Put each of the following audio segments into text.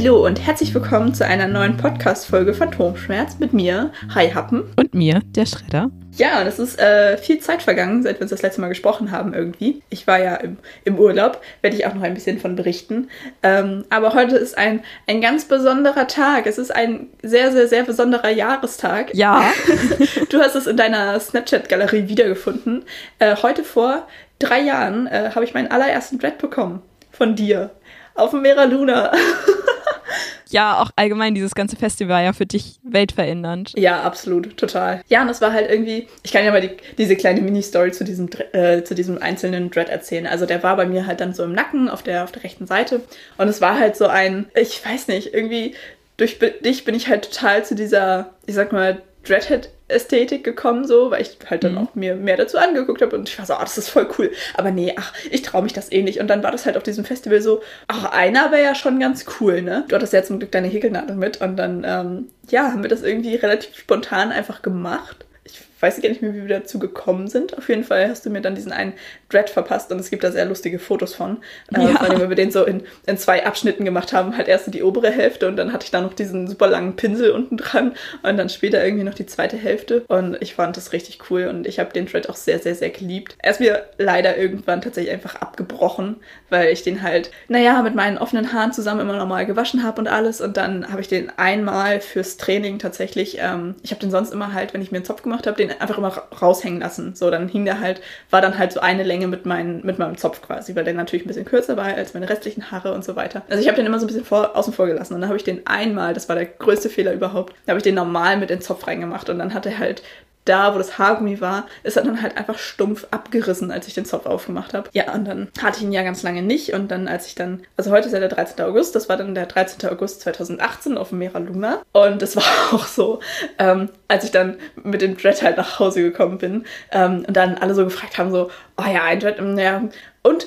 Hallo und herzlich willkommen zu einer neuen Podcast-Folge Phantomschmerz mit mir, Hi Happen. Und mir, der Schredder. Ja, und es ist äh, viel Zeit vergangen, seit wir uns das letzte Mal gesprochen haben irgendwie. Ich war ja im, im Urlaub, werde ich auch noch ein bisschen von berichten. Ähm, aber heute ist ein, ein ganz besonderer Tag. Es ist ein sehr, sehr, sehr besonderer Jahrestag. Ja. du hast es in deiner Snapchat-Galerie wiedergefunden. Äh, heute vor drei Jahren äh, habe ich meinen allerersten Dread bekommen von dir auf dem Mera Luna. ja, auch allgemein dieses ganze Festival ja für dich weltverändernd. Ja, absolut, total. Ja, und es war halt irgendwie, ich kann ja mal die, diese kleine Mini-Story zu diesem, äh, zu diesem einzelnen Dread erzählen. Also der war bei mir halt dann so im Nacken auf der, auf der rechten Seite. Und es war halt so ein, ich weiß nicht, irgendwie durch dich bin ich halt total zu dieser, ich sag mal, Dreadhead-Ästhetik gekommen, so, weil ich halt dann mhm. auch mir mehr dazu angeguckt habe und ich war so, oh, das ist voll cool. Aber nee, ach, ich traue mich das eh nicht. Und dann war das halt auf diesem Festival so, ach, einer wäre ja schon ganz cool, ne? Du hattest ja zum Glück deine Häkelnadel mit und dann, ähm, ja, haben wir das irgendwie relativ spontan einfach gemacht weiß gar nicht mehr, wie wir dazu gekommen sind. Auf jeden Fall hast du mir dann diesen einen Dread verpasst und es gibt da sehr lustige Fotos von. Äh, ja. Äh, weil wir den so in, in zwei Abschnitten gemacht haben. Halt erst die obere Hälfte und dann hatte ich da noch diesen super langen Pinsel unten dran und dann später irgendwie noch die zweite Hälfte. Und ich fand das richtig cool und ich habe den Dread auch sehr, sehr, sehr geliebt. Er ist mir leider irgendwann tatsächlich einfach abgebrochen, weil ich den halt, naja, mit meinen offenen Haaren zusammen immer normal gewaschen habe und alles. Und dann habe ich den einmal fürs Training tatsächlich, ähm, ich habe den sonst immer halt, wenn ich mir einen Zopf gemacht habe, den den einfach immer raushängen lassen. So, dann hing der halt, war dann halt so eine Länge mit, mein, mit meinem Zopf quasi, weil der natürlich ein bisschen kürzer war als meine restlichen Haare und so weiter. Also ich habe den immer so ein bisschen vor, außen vor gelassen und dann habe ich den einmal, das war der größte Fehler überhaupt, da habe ich den normal mit in den Zopf reingemacht und dann hat er halt da, wo das Haargummi war, ist er dann halt einfach stumpf abgerissen, als ich den Zopf aufgemacht habe. Ja, und dann hatte ich ihn ja ganz lange nicht. Und dann, als ich dann, also heute ist ja der 13. August, das war dann der 13. August 2018 auf dem Mera Luna. Und es war auch so, ähm, als ich dann mit dem Dread halt nach Hause gekommen bin ähm, und dann alle so gefragt haben, so, oh ja, ein Dread, ja, und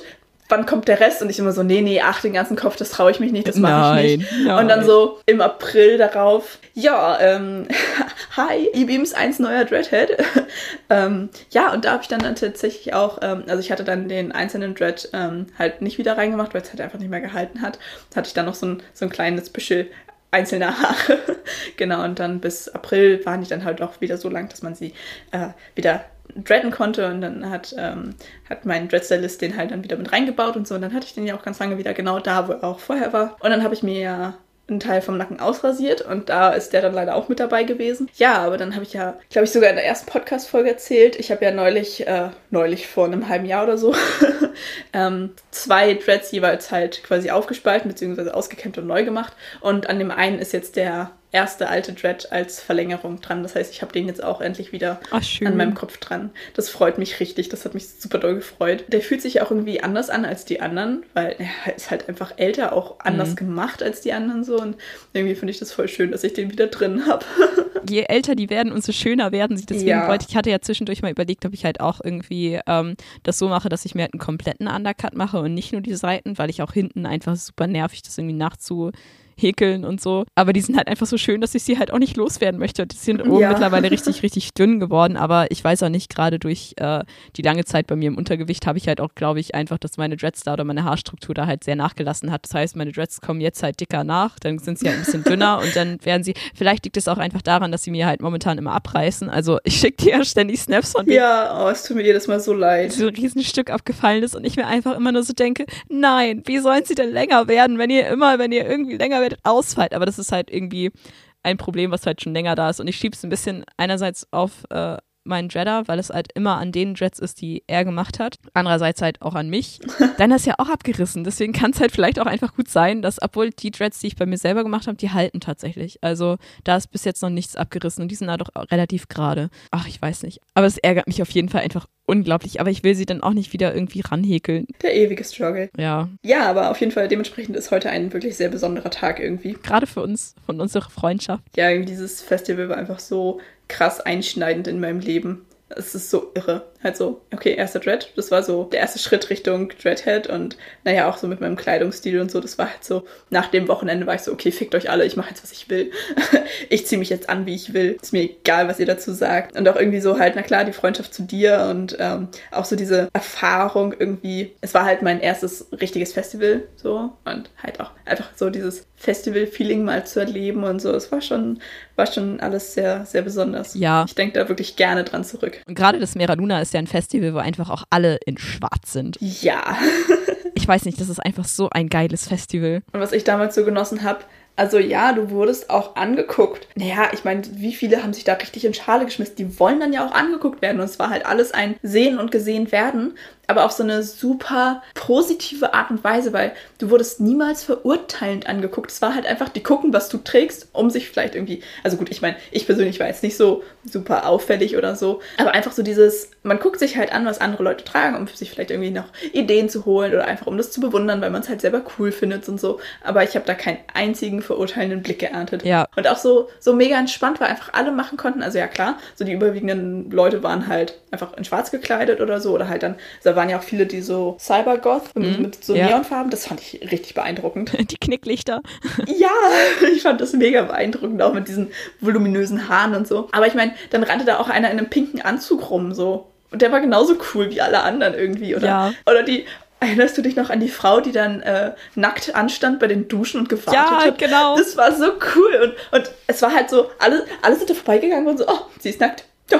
wann kommt der Rest? Und ich immer so, nee, nee, ach, den ganzen Kopf, das traue ich mich nicht, das mache ich nicht. Nein. Und dann so im April darauf, ja, ähm, hi, E-Beams 1 neuer Dreadhead. ähm, ja, und da habe ich dann, dann tatsächlich auch, ähm, also ich hatte dann den einzelnen Dread ähm, halt nicht wieder reingemacht, weil es halt einfach nicht mehr gehalten hat. Da hatte ich dann noch so ein, so ein kleines Büschel einzelne Haare. genau, und dann bis April waren die dann halt auch wieder so lang, dass man sie äh, wieder dreaden konnte und dann hat, ähm, hat mein Dreadstylist den halt dann wieder mit reingebaut und so und dann hatte ich den ja auch ganz lange wieder genau da, wo er auch vorher war. Und dann habe ich mir ja einen Teil vom Nacken ausrasiert und da ist der dann leider auch mit dabei gewesen. Ja, aber dann habe ich ja, glaube ich, sogar in der ersten Podcast-Folge erzählt, ich habe ja neulich, äh, neulich vor einem halben Jahr oder so, ähm, zwei Dreads jeweils halt quasi aufgespalten bzw. ausgekämmt und neu gemacht und an dem einen ist jetzt der erste alte Dread als Verlängerung dran. Das heißt, ich habe den jetzt auch endlich wieder Ach, an meinem Kopf dran. Das freut mich richtig. Das hat mich super doll gefreut. Der fühlt sich auch irgendwie anders an als die anderen, weil er ist halt einfach älter, auch anders mhm. gemacht als die anderen so. Und irgendwie finde ich das voll schön, dass ich den wieder drin habe. Je älter die werden, umso schöner werden sie. Deswegen ja. wollte ich, hatte ja zwischendurch mal überlegt, ob ich halt auch irgendwie ähm, das so mache, dass ich mir halt einen kompletten Undercut mache und nicht nur die Seiten, weil ich auch hinten einfach super nervig das irgendwie nachzu häkeln und so. Aber die sind halt einfach so schön, dass ich sie halt auch nicht loswerden möchte. Die sind oben ja. mittlerweile richtig, richtig dünn geworden. Aber ich weiß auch nicht, gerade durch äh, die lange Zeit bei mir im Untergewicht habe ich halt auch, glaube ich, einfach, dass meine Dreads da oder meine Haarstruktur da halt sehr nachgelassen hat. Das heißt, meine Dreads kommen jetzt halt dicker nach, dann sind sie halt ein bisschen dünner und dann werden sie, vielleicht liegt es auch einfach daran, dass sie mir halt momentan immer abreißen. Also ich schicke dir ja ständig Snaps von denen. Ja, oh, es tut mir jedes Mal so leid. So ein Riesenstück abgefallen ist und ich mir einfach immer nur so denke, nein, wie sollen sie denn länger werden, wenn ihr immer, wenn ihr irgendwie länger werdet, ausfällt. Aber das ist halt irgendwie ein Problem, was halt schon länger da ist. Und ich schiebe es ein bisschen einerseits auf äh, meinen Dreader, weil es halt immer an den Dreads ist, die er gemacht hat. Andererseits halt auch an mich. Dann ist ja auch abgerissen. Deswegen kann es halt vielleicht auch einfach gut sein, dass, obwohl die Dreads, die ich bei mir selber gemacht habe, die halten tatsächlich. Also da ist bis jetzt noch nichts abgerissen und die sind halt auch relativ gerade. Ach, ich weiß nicht. Aber es ärgert mich auf jeden Fall einfach unglaublich. Aber ich will sie dann auch nicht wieder irgendwie ranhäkeln. Der ewige Struggle. Ja. Ja, aber auf jeden Fall dementsprechend ist heute ein wirklich sehr besonderer Tag irgendwie. Gerade für uns, von unserer Freundschaft. Ja, dieses Festival war einfach so krass einschneidend in meinem Leben. Es ist so irre. Halt so, okay, erster Dread, das war so der erste Schritt Richtung Dreadhead und naja, auch so mit meinem Kleidungsstil und so, das war halt so, nach dem Wochenende war ich so, okay, fickt euch alle, ich mache jetzt, was ich will. ich ziehe mich jetzt an, wie ich will. Ist mir egal, was ihr dazu sagt. Und auch irgendwie so halt, na klar, die Freundschaft zu dir und ähm, auch so diese Erfahrung irgendwie. Es war halt mein erstes richtiges Festival so und halt auch einfach so dieses Festival-Feeling mal zu erleben und so. Es war schon, war schon alles sehr, sehr besonders. Ja. Ich denke da wirklich gerne dran zurück. Und gerade das Mera Luna ist ja ein Festival, wo einfach auch alle in Schwarz sind. Ja. ich weiß nicht, das ist einfach so ein geiles Festival. Und was ich damals so genossen habe, also ja, du wurdest auch angeguckt. Naja, ich meine, wie viele haben sich da richtig in Schale geschmissen? Die wollen dann ja auch angeguckt werden. Und es war halt alles ein Sehen und Gesehen werden aber auf so eine super positive Art und Weise, weil du wurdest niemals verurteilend angeguckt. Es war halt einfach, die gucken, was du trägst, um sich vielleicht irgendwie, also gut, ich meine, ich persönlich war jetzt nicht so super auffällig oder so, aber einfach so dieses, man guckt sich halt an, was andere Leute tragen, um sich vielleicht irgendwie noch Ideen zu holen oder einfach um das zu bewundern, weil man es halt selber cool findet und so. Aber ich habe da keinen einzigen verurteilenden Blick geerntet. Ja. Und auch so, so mega entspannt, weil einfach alle machen konnten. Also ja klar, so die überwiegenden Leute waren halt einfach in schwarz gekleidet oder so oder halt dann, da waren ja auch viele, die so Cybergoth mit, mhm. mit so ja. Neonfarben, das fand ich richtig beeindruckend. Die Knicklichter. ja, ich fand das mega beeindruckend, auch mit diesen voluminösen Haaren und so. Aber ich meine, dann rannte da auch einer in einem pinken Anzug rum, so. Und der war genauso cool wie alle anderen irgendwie, oder? Ja. Oder die, Erinnerst du dich noch an die Frau, die dann äh, nackt anstand bei den Duschen und gewartet ja, hat? Ja, genau. Das war so cool. Und, und es war halt so, alle, alle sind da vorbeigegangen und so, oh, sie ist nackt. Ja,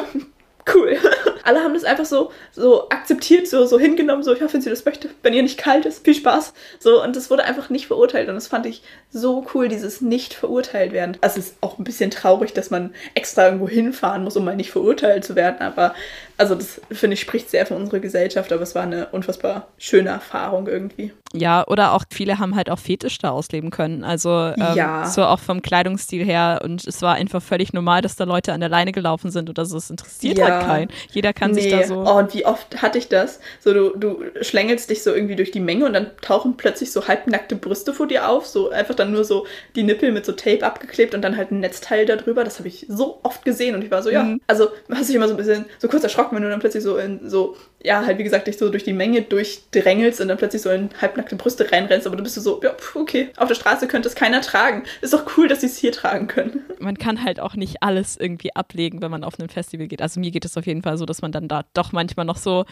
cool. Alle haben das einfach so, so akzeptiert, so, so hingenommen, so, ich hoffe, wenn sie das möchte. Wenn ihr nicht kalt ist, viel Spaß. So, und das wurde einfach nicht verurteilt. Und das fand ich so cool, dieses nicht verurteilt werden. Also es ist auch ein bisschen traurig, dass man extra irgendwo hinfahren muss, um mal nicht verurteilt zu werden. Aber also das finde ich spricht sehr für unsere Gesellschaft, aber es war eine unfassbar schöne Erfahrung irgendwie. Ja, oder auch viele haben halt auch Fetisch da ausleben können. Also ähm, ja. so auch vom Kleidungsstil her. Und es war einfach völlig normal, dass da Leute an der Leine gelaufen sind oder so. Es interessiert ja. halt keinen. Jeder kann nee. sich da so. Oh, und wie oft hatte ich das? So, du, du schlängelst dich so irgendwie durch die Menge und dann tauchen plötzlich so halbnackte Brüste vor dir auf. So einfach dann nur so die Nippel mit so Tape abgeklebt und dann halt ein Netzteil darüber. Das habe ich so oft gesehen und ich war so, ja. Mhm. Also hast dich immer so ein bisschen so kurz erschrocken, wenn du dann plötzlich so in so ja, halt wie gesagt, dich so durch die Menge durchdrängelst und dann plötzlich so in halbnackte Brüste reinrennst, aber du bist so, ja, okay, auf der Straße könnte es keiner tragen. Ist doch cool, dass sie es hier tragen können. Man kann halt auch nicht alles irgendwie ablegen, wenn man auf ein Festival geht. Also mir geht es auf jeden Fall so, dass man dann da doch manchmal noch so,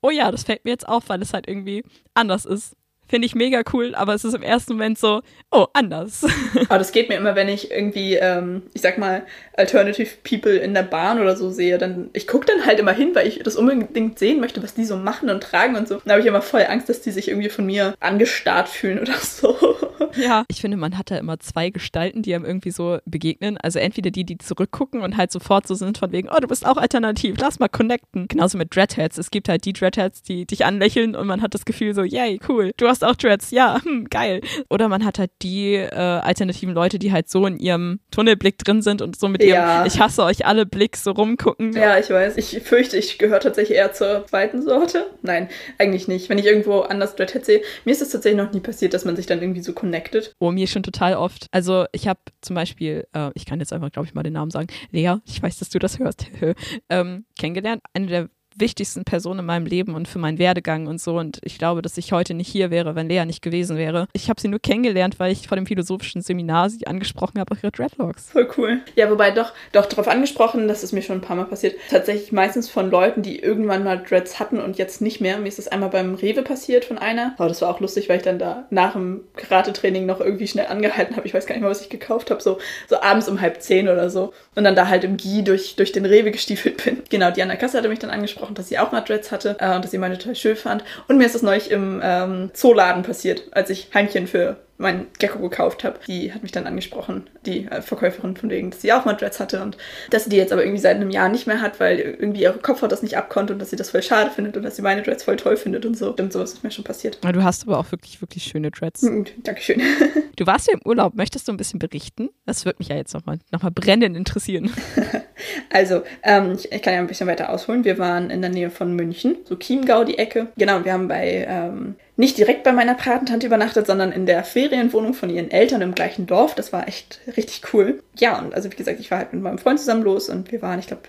oh ja, das fällt mir jetzt auf, weil es halt irgendwie anders ist. Finde ich mega cool, aber es ist im ersten Moment so, oh, anders. Aber das geht mir immer, wenn ich irgendwie, ähm, ich sag mal, Alternative People in der Bahn oder so sehe, dann, ich gucke dann halt immer hin, weil ich das unbedingt sehen möchte, was die so machen und tragen und so. Da habe ich immer voll Angst, dass die sich irgendwie von mir angestarrt fühlen oder so. Ja, ich finde, man hat da immer zwei Gestalten, die einem irgendwie so begegnen. Also entweder die, die zurückgucken und halt sofort so sind von wegen, oh, du bist auch alternativ, lass mal connecten. Genauso mit Dreadheads. Es gibt halt die Dreadheads, die dich anlächeln und man hat das Gefühl so, yay, cool, du hast auch Dreads, ja, hm, geil. Oder man hat halt die äh, alternativen Leute, die halt so in ihrem Tunnelblick drin sind und so mit ja. ihrem Ich hasse euch alle Blick so rumgucken. Ja, ich weiß. Ich fürchte, ich gehöre tatsächlich eher zur zweiten Sorte. Nein, eigentlich nicht. Wenn ich irgendwo anders Dreadhead sehe, mir ist es tatsächlich noch nie passiert, dass man sich dann irgendwie so connected. Oh, mir schon total oft. Also ich habe zum Beispiel, äh, ich kann jetzt einfach, glaube ich, mal den Namen sagen, Lea, ich weiß, dass du das hörst, ähm, kennengelernt. Eine der wichtigsten Personen in meinem Leben und für meinen Werdegang und so. Und ich glaube, dass ich heute nicht hier wäre, wenn Lea nicht gewesen wäre. Ich habe sie nur kennengelernt, weil ich vor dem philosophischen Seminar sie angesprochen habe, auf ihre Dreadlocks. Voll cool. Ja, wobei doch, doch darauf angesprochen, das ist mir schon ein paar Mal passiert. Tatsächlich meistens von Leuten, die irgendwann mal Dreads hatten und jetzt nicht mehr. Mir ist das einmal beim Rewe passiert von einer. Aber das war auch lustig, weil ich dann da nach dem Karate-Training noch irgendwie schnell angehalten habe. Ich weiß gar nicht mehr, was ich gekauft habe. So, so abends um halb zehn oder so. Und dann da halt im Gi durch, durch den Rewe gestiefelt bin. Genau, die an der Kasse hatte mich dann angesprochen angesprochen, dass sie auch mal Dreads hatte äh, und dass sie meine total schön fand. Und mir ist das neulich im ähm, Zooladen passiert, als ich Heimchen für mein Gecko gekauft habe. Die hat mich dann angesprochen, die äh, Verkäuferin von wegen, dass sie auch mal Dreads hatte und dass sie die jetzt aber irgendwie seit einem Jahr nicht mehr hat, weil irgendwie ihre Kopfhaut das nicht abkonnte und dass sie das voll schade findet und dass sie meine Dreads voll toll findet und so. Stimmt, sowas ist mir schon passiert. Du hast aber auch wirklich, wirklich schöne Dreads. Mhm, Dankeschön. Du warst ja im Urlaub. Möchtest du ein bisschen berichten? Das würde mich ja jetzt nochmal noch mal brennend interessieren. also, ähm, ich, ich, kann ja ein bisschen weiter ausholen. Wir waren in der Nähe von München, so Chiemgau die Ecke. Genau, wir haben bei ähm, nicht direkt bei meiner Patentante übernachtet, sondern in der Ferienwohnung von ihren Eltern im gleichen Dorf. Das war echt richtig cool. Ja, und also wie gesagt, ich war halt mit meinem Freund zusammen los und wir waren, ich glaube,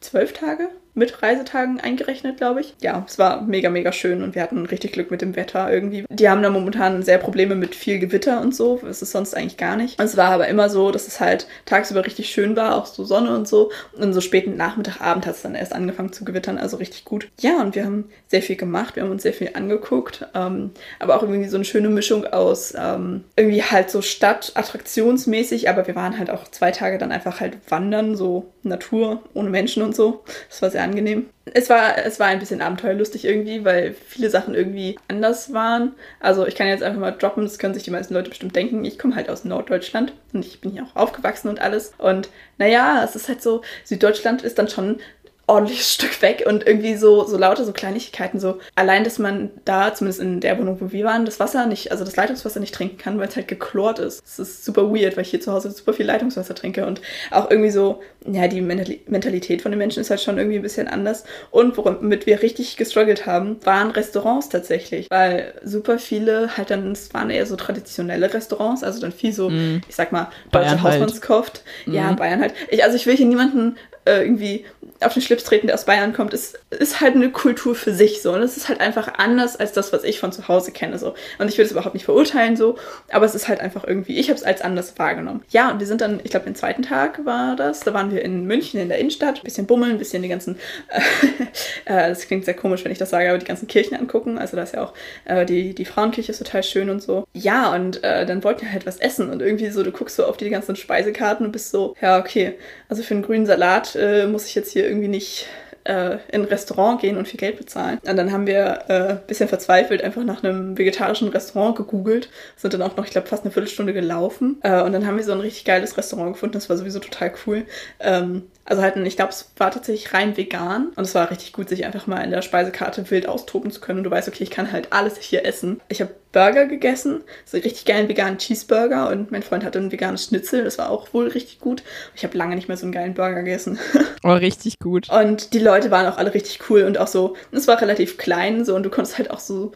zwölf Tage mit Reisetagen eingerechnet, glaube ich. Ja, es war mega, mega schön und wir hatten richtig Glück mit dem Wetter irgendwie. Die haben da momentan sehr Probleme mit viel Gewitter und so. Das ist sonst eigentlich gar nicht. Es war aber immer so, dass es halt tagsüber richtig schön war, auch so Sonne und so. Und so späten Nachmittag, Abend hat es dann erst angefangen zu gewittern, also richtig gut. Ja, und wir haben sehr viel gemacht, wir haben uns sehr viel angeguckt, ähm, aber auch irgendwie so eine schöne Mischung aus ähm, irgendwie halt so Stadt, attraktionsmäßig, aber wir waren halt auch zwei Tage dann einfach halt wandern, so Natur, ohne Menschen und so. Das war sehr angenehm. Es war, es war ein bisschen abenteuerlustig irgendwie, weil viele Sachen irgendwie anders waren. Also ich kann jetzt einfach mal droppen, das können sich die meisten Leute bestimmt denken. Ich komme halt aus Norddeutschland und ich bin hier auch aufgewachsen und alles. Und naja, es ist halt so, Süddeutschland ist dann schon ordentliches Stück weg und irgendwie so, so lauter so Kleinigkeiten, so allein, dass man da, zumindest in der Wohnung, wo wir waren, das Wasser nicht, also das Leitungswasser nicht trinken kann, weil es halt geklort ist. Das ist super weird, weil ich hier zu Hause super viel Leitungswasser trinke und auch irgendwie so, ja, die Mentalität von den Menschen ist halt schon irgendwie ein bisschen anders. Und womit wir richtig gestruggelt haben, waren Restaurants tatsächlich, weil super viele halt dann, es waren eher so traditionelle Restaurants, also dann viel so, mm. ich sag mal, deutsche. Hausmannskost. Halt. Ja, mm. Bayern halt. Ich, also ich will hier niemanden äh, irgendwie auf den Schlips treten, der aus Bayern kommt, ist, ist halt eine Kultur für sich so. Und es ist halt einfach anders als das, was ich von zu Hause kenne. So. Und ich will es überhaupt nicht verurteilen so, aber es ist halt einfach irgendwie, ich habe es als anders wahrgenommen. Ja, und wir sind dann, ich glaube, den zweiten Tag war das, da waren wir in München in der Innenstadt, ein bisschen bummeln, ein bisschen die ganzen, äh, das klingt sehr komisch, wenn ich das sage, aber die ganzen Kirchen angucken. Also da ist ja auch, äh, die, die Frauenkirche ist total schön und so. Ja, und äh, dann wollten wir halt was essen und irgendwie so, du guckst so auf die ganzen Speisekarten und bist so, ja, okay, also für einen grünen Salat äh, muss ich jetzt hier irgendwie nicht äh, in ein Restaurant gehen und viel Geld bezahlen. Und dann haben wir ein äh, bisschen verzweifelt einfach nach einem vegetarischen Restaurant gegoogelt, sind dann auch noch, ich glaube, fast eine Viertelstunde gelaufen. Äh, und dann haben wir so ein richtig geiles Restaurant gefunden, das war sowieso total cool. Ähm, also halt, ich glaube, es war tatsächlich rein vegan und es war richtig gut, sich einfach mal in der Speisekarte wild austoben zu können und du weißt, okay, ich kann halt alles hier essen. Ich habe Burger gegessen, so richtig geilen veganen Cheeseburger und mein Freund hatte ein veganes Schnitzel, das war auch wohl richtig gut. Ich habe lange nicht mehr so einen geilen Burger gegessen. Oh, richtig gut. Und die Leute waren auch alle richtig cool und auch so, es war relativ klein so und du konntest halt auch so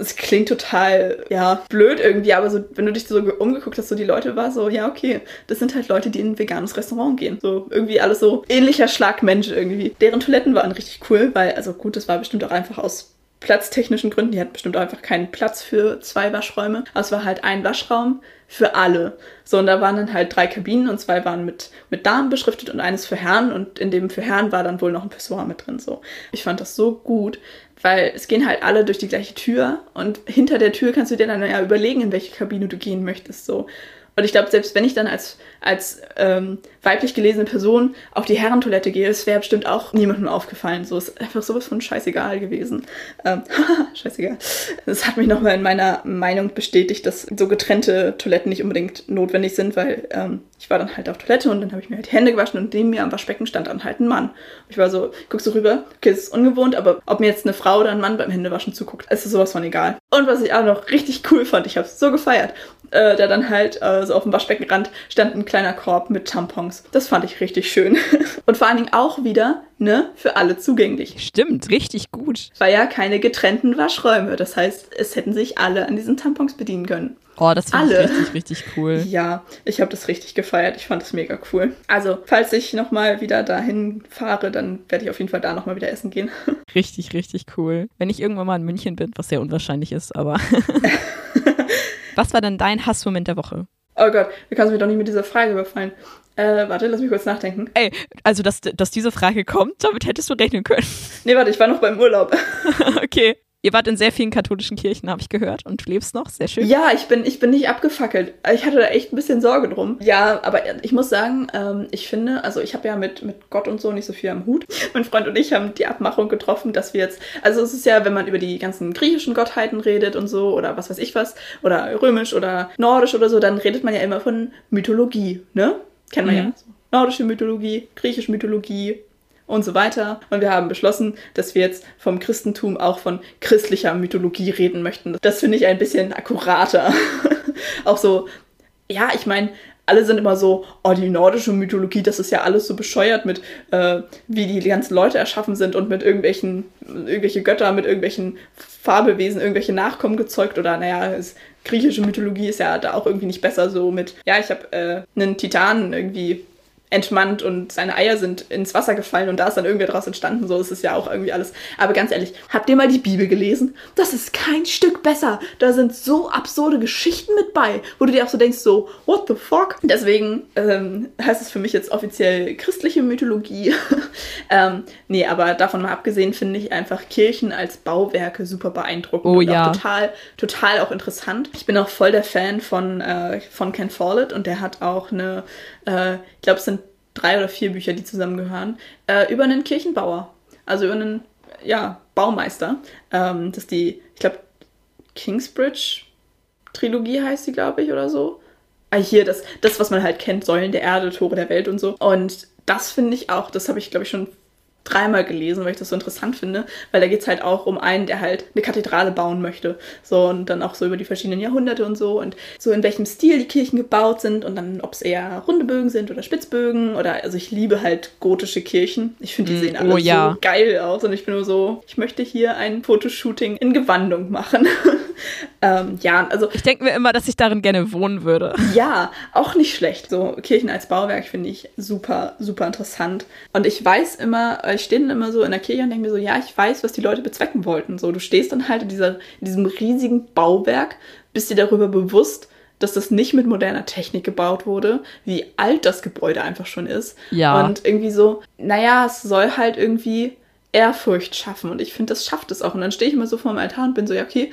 es klingt total, ja, blöd irgendwie, aber so, wenn du dich so umgeguckt hast, so die Leute war so, ja, okay, das sind halt Leute, die in ein veganes Restaurant gehen. So irgendwie alles so ähnlicher Schlagmensch irgendwie. Deren Toiletten waren richtig cool, weil, also gut, das war bestimmt auch einfach aus platztechnischen Gründen. Die hatten bestimmt einfach keinen Platz für zwei Waschräume. Aber es war halt ein Waschraum für alle. So, und da waren dann halt drei Kabinen und zwei waren mit, mit Damen beschriftet und eines für Herren und in dem für Herren war dann wohl noch ein Pissoir mit drin. So. Ich fand das so gut, weil es gehen halt alle durch die gleiche Tür und hinter der Tür kannst du dir dann ja überlegen, in welche Kabine du gehen möchtest. So. Und ich glaube, selbst wenn ich dann als, als ähm, weiblich gelesene Person auf die Herrentoilette gehe, es wäre bestimmt auch niemandem aufgefallen. So ist einfach sowas von scheißegal gewesen. Ähm, scheißegal. Das hat mich nochmal in meiner Meinung bestätigt, dass so getrennte Toiletten nicht unbedingt notwendig sind, weil ähm, ich war dann halt auf Toilette und dann habe ich mir halt die Hände gewaschen und neben mir am Waschbecken stand dann halt ein Mann. Ich war so, guck so rüber, okay, das ist ungewohnt, aber ob mir jetzt eine Frau oder ein Mann beim Händewaschen zuguckt, ist sowas von egal. Und was ich auch noch richtig cool fand, ich habe es so gefeiert, äh, da dann halt äh, so auf dem Waschbeckenrand stand ein kleiner Korb mit Tampons. Das fand ich richtig schön. Und vor allen Dingen auch wieder, ne, für alle zugänglich. Stimmt, richtig gut. War ja keine getrennten Waschräume. Das heißt, es hätten sich alle an diesen Tampons bedienen können. Oh, das finde ich richtig, richtig cool. Ja, ich habe das richtig gefeiert. Ich fand das mega cool. Also, falls ich nochmal wieder dahin fahre, dann werde ich auf jeden Fall da nochmal wieder essen gehen. Richtig, richtig cool. Wenn ich irgendwann mal in München bin, was sehr unwahrscheinlich ist, aber. was war denn dein Hassmoment der Woche? Oh Gott, du kannst mich doch nicht mit dieser Frage überfallen. Äh, warte, lass mich kurz nachdenken. Ey, also, dass, dass diese Frage kommt, damit hättest du rechnen können. Nee, warte, ich war noch beim Urlaub. okay. Ihr wart in sehr vielen katholischen Kirchen, habe ich gehört, und du lebst noch, sehr schön. Ja, ich bin, ich bin nicht abgefackelt. Ich hatte da echt ein bisschen Sorge drum. Ja, aber ich muss sagen, ähm, ich finde, also ich habe ja mit, mit Gott und so nicht so viel am Hut. Mein Freund und ich haben die Abmachung getroffen, dass wir jetzt, also es ist ja, wenn man über die ganzen griechischen Gottheiten redet und so, oder was weiß ich was, oder römisch oder nordisch oder so, dann redet man ja immer von Mythologie, ne? Kennen wir mhm. ja. Nordische Mythologie, griechische Mythologie, und so weiter. Und wir haben beschlossen, dass wir jetzt vom Christentum auch von christlicher Mythologie reden möchten. Das finde ich ein bisschen akkurater. auch so, ja, ich meine, alle sind immer so, oh, die nordische Mythologie, das ist ja alles so bescheuert mit, äh, wie die ganzen Leute erschaffen sind und mit irgendwelchen, irgendwelche Götter, mit irgendwelchen Fabelwesen, irgendwelche Nachkommen gezeugt oder, naja, es, griechische Mythologie ist ja da auch irgendwie nicht besser so mit, ja, ich habe äh, einen Titan irgendwie entmannt und seine Eier sind ins Wasser gefallen und da ist dann irgendwer draus entstanden. So ist es ja auch irgendwie alles. Aber ganz ehrlich, habt ihr mal die Bibel gelesen? Das ist kein Stück besser. Da sind so absurde Geschichten mit bei, wo du dir auch so denkst, so, what the fuck? Deswegen ähm, heißt es für mich jetzt offiziell christliche Mythologie. ähm, nee, aber davon mal abgesehen finde ich einfach Kirchen als Bauwerke super beeindruckend. Oh und ja. Auch total, total auch interessant. Ich bin auch voll der Fan von, äh, von Ken Follett und der hat auch eine, äh, ich glaube, es sind drei oder vier Bücher, die zusammengehören, äh, über einen Kirchenbauer. Also über einen, ja, Baumeister. Ähm, das ist die, ich glaube, Kingsbridge Trilogie heißt sie, glaube ich, oder so. Ah, hier, das, das, was man halt kennt, Säulen der Erde, Tore der Welt und so. Und das finde ich auch, das habe ich, glaube ich, schon dreimal gelesen, weil ich das so interessant finde, weil da geht es halt auch um einen, der halt eine Kathedrale bauen möchte. So und dann auch so über die verschiedenen Jahrhunderte und so und so in welchem Stil die Kirchen gebaut sind und dann, ob es eher runde Bögen sind oder Spitzbögen oder also ich liebe halt gotische Kirchen. Ich finde, die Mm, sehen alle oh ja. so geil aus und ich bin nur so, ich möchte hier ein Fotoshooting in Gewandung machen. ähm, ja, also Ich denke mir immer, dass ich darin gerne wohnen würde. ja, auch nicht schlecht. So Kirchen als Bauwerk finde ich super, super interessant. Und ich weiß immer, ich stehe dann immer so in der Kirche und denke mir so, ja, ich weiß, was die Leute bezwecken wollten. So, du stehst dann halt in, dieser, in diesem riesigen Bauwerk, bist dir darüber bewusst, dass das nicht mit moderner Technik gebaut wurde, wie alt das Gebäude einfach schon ist. Ja. Und irgendwie so, naja, es soll halt irgendwie Ehrfurcht schaffen. Und ich finde, das schafft es auch. Und dann stehe ich immer so vor dem Altar und bin so, ja, okay,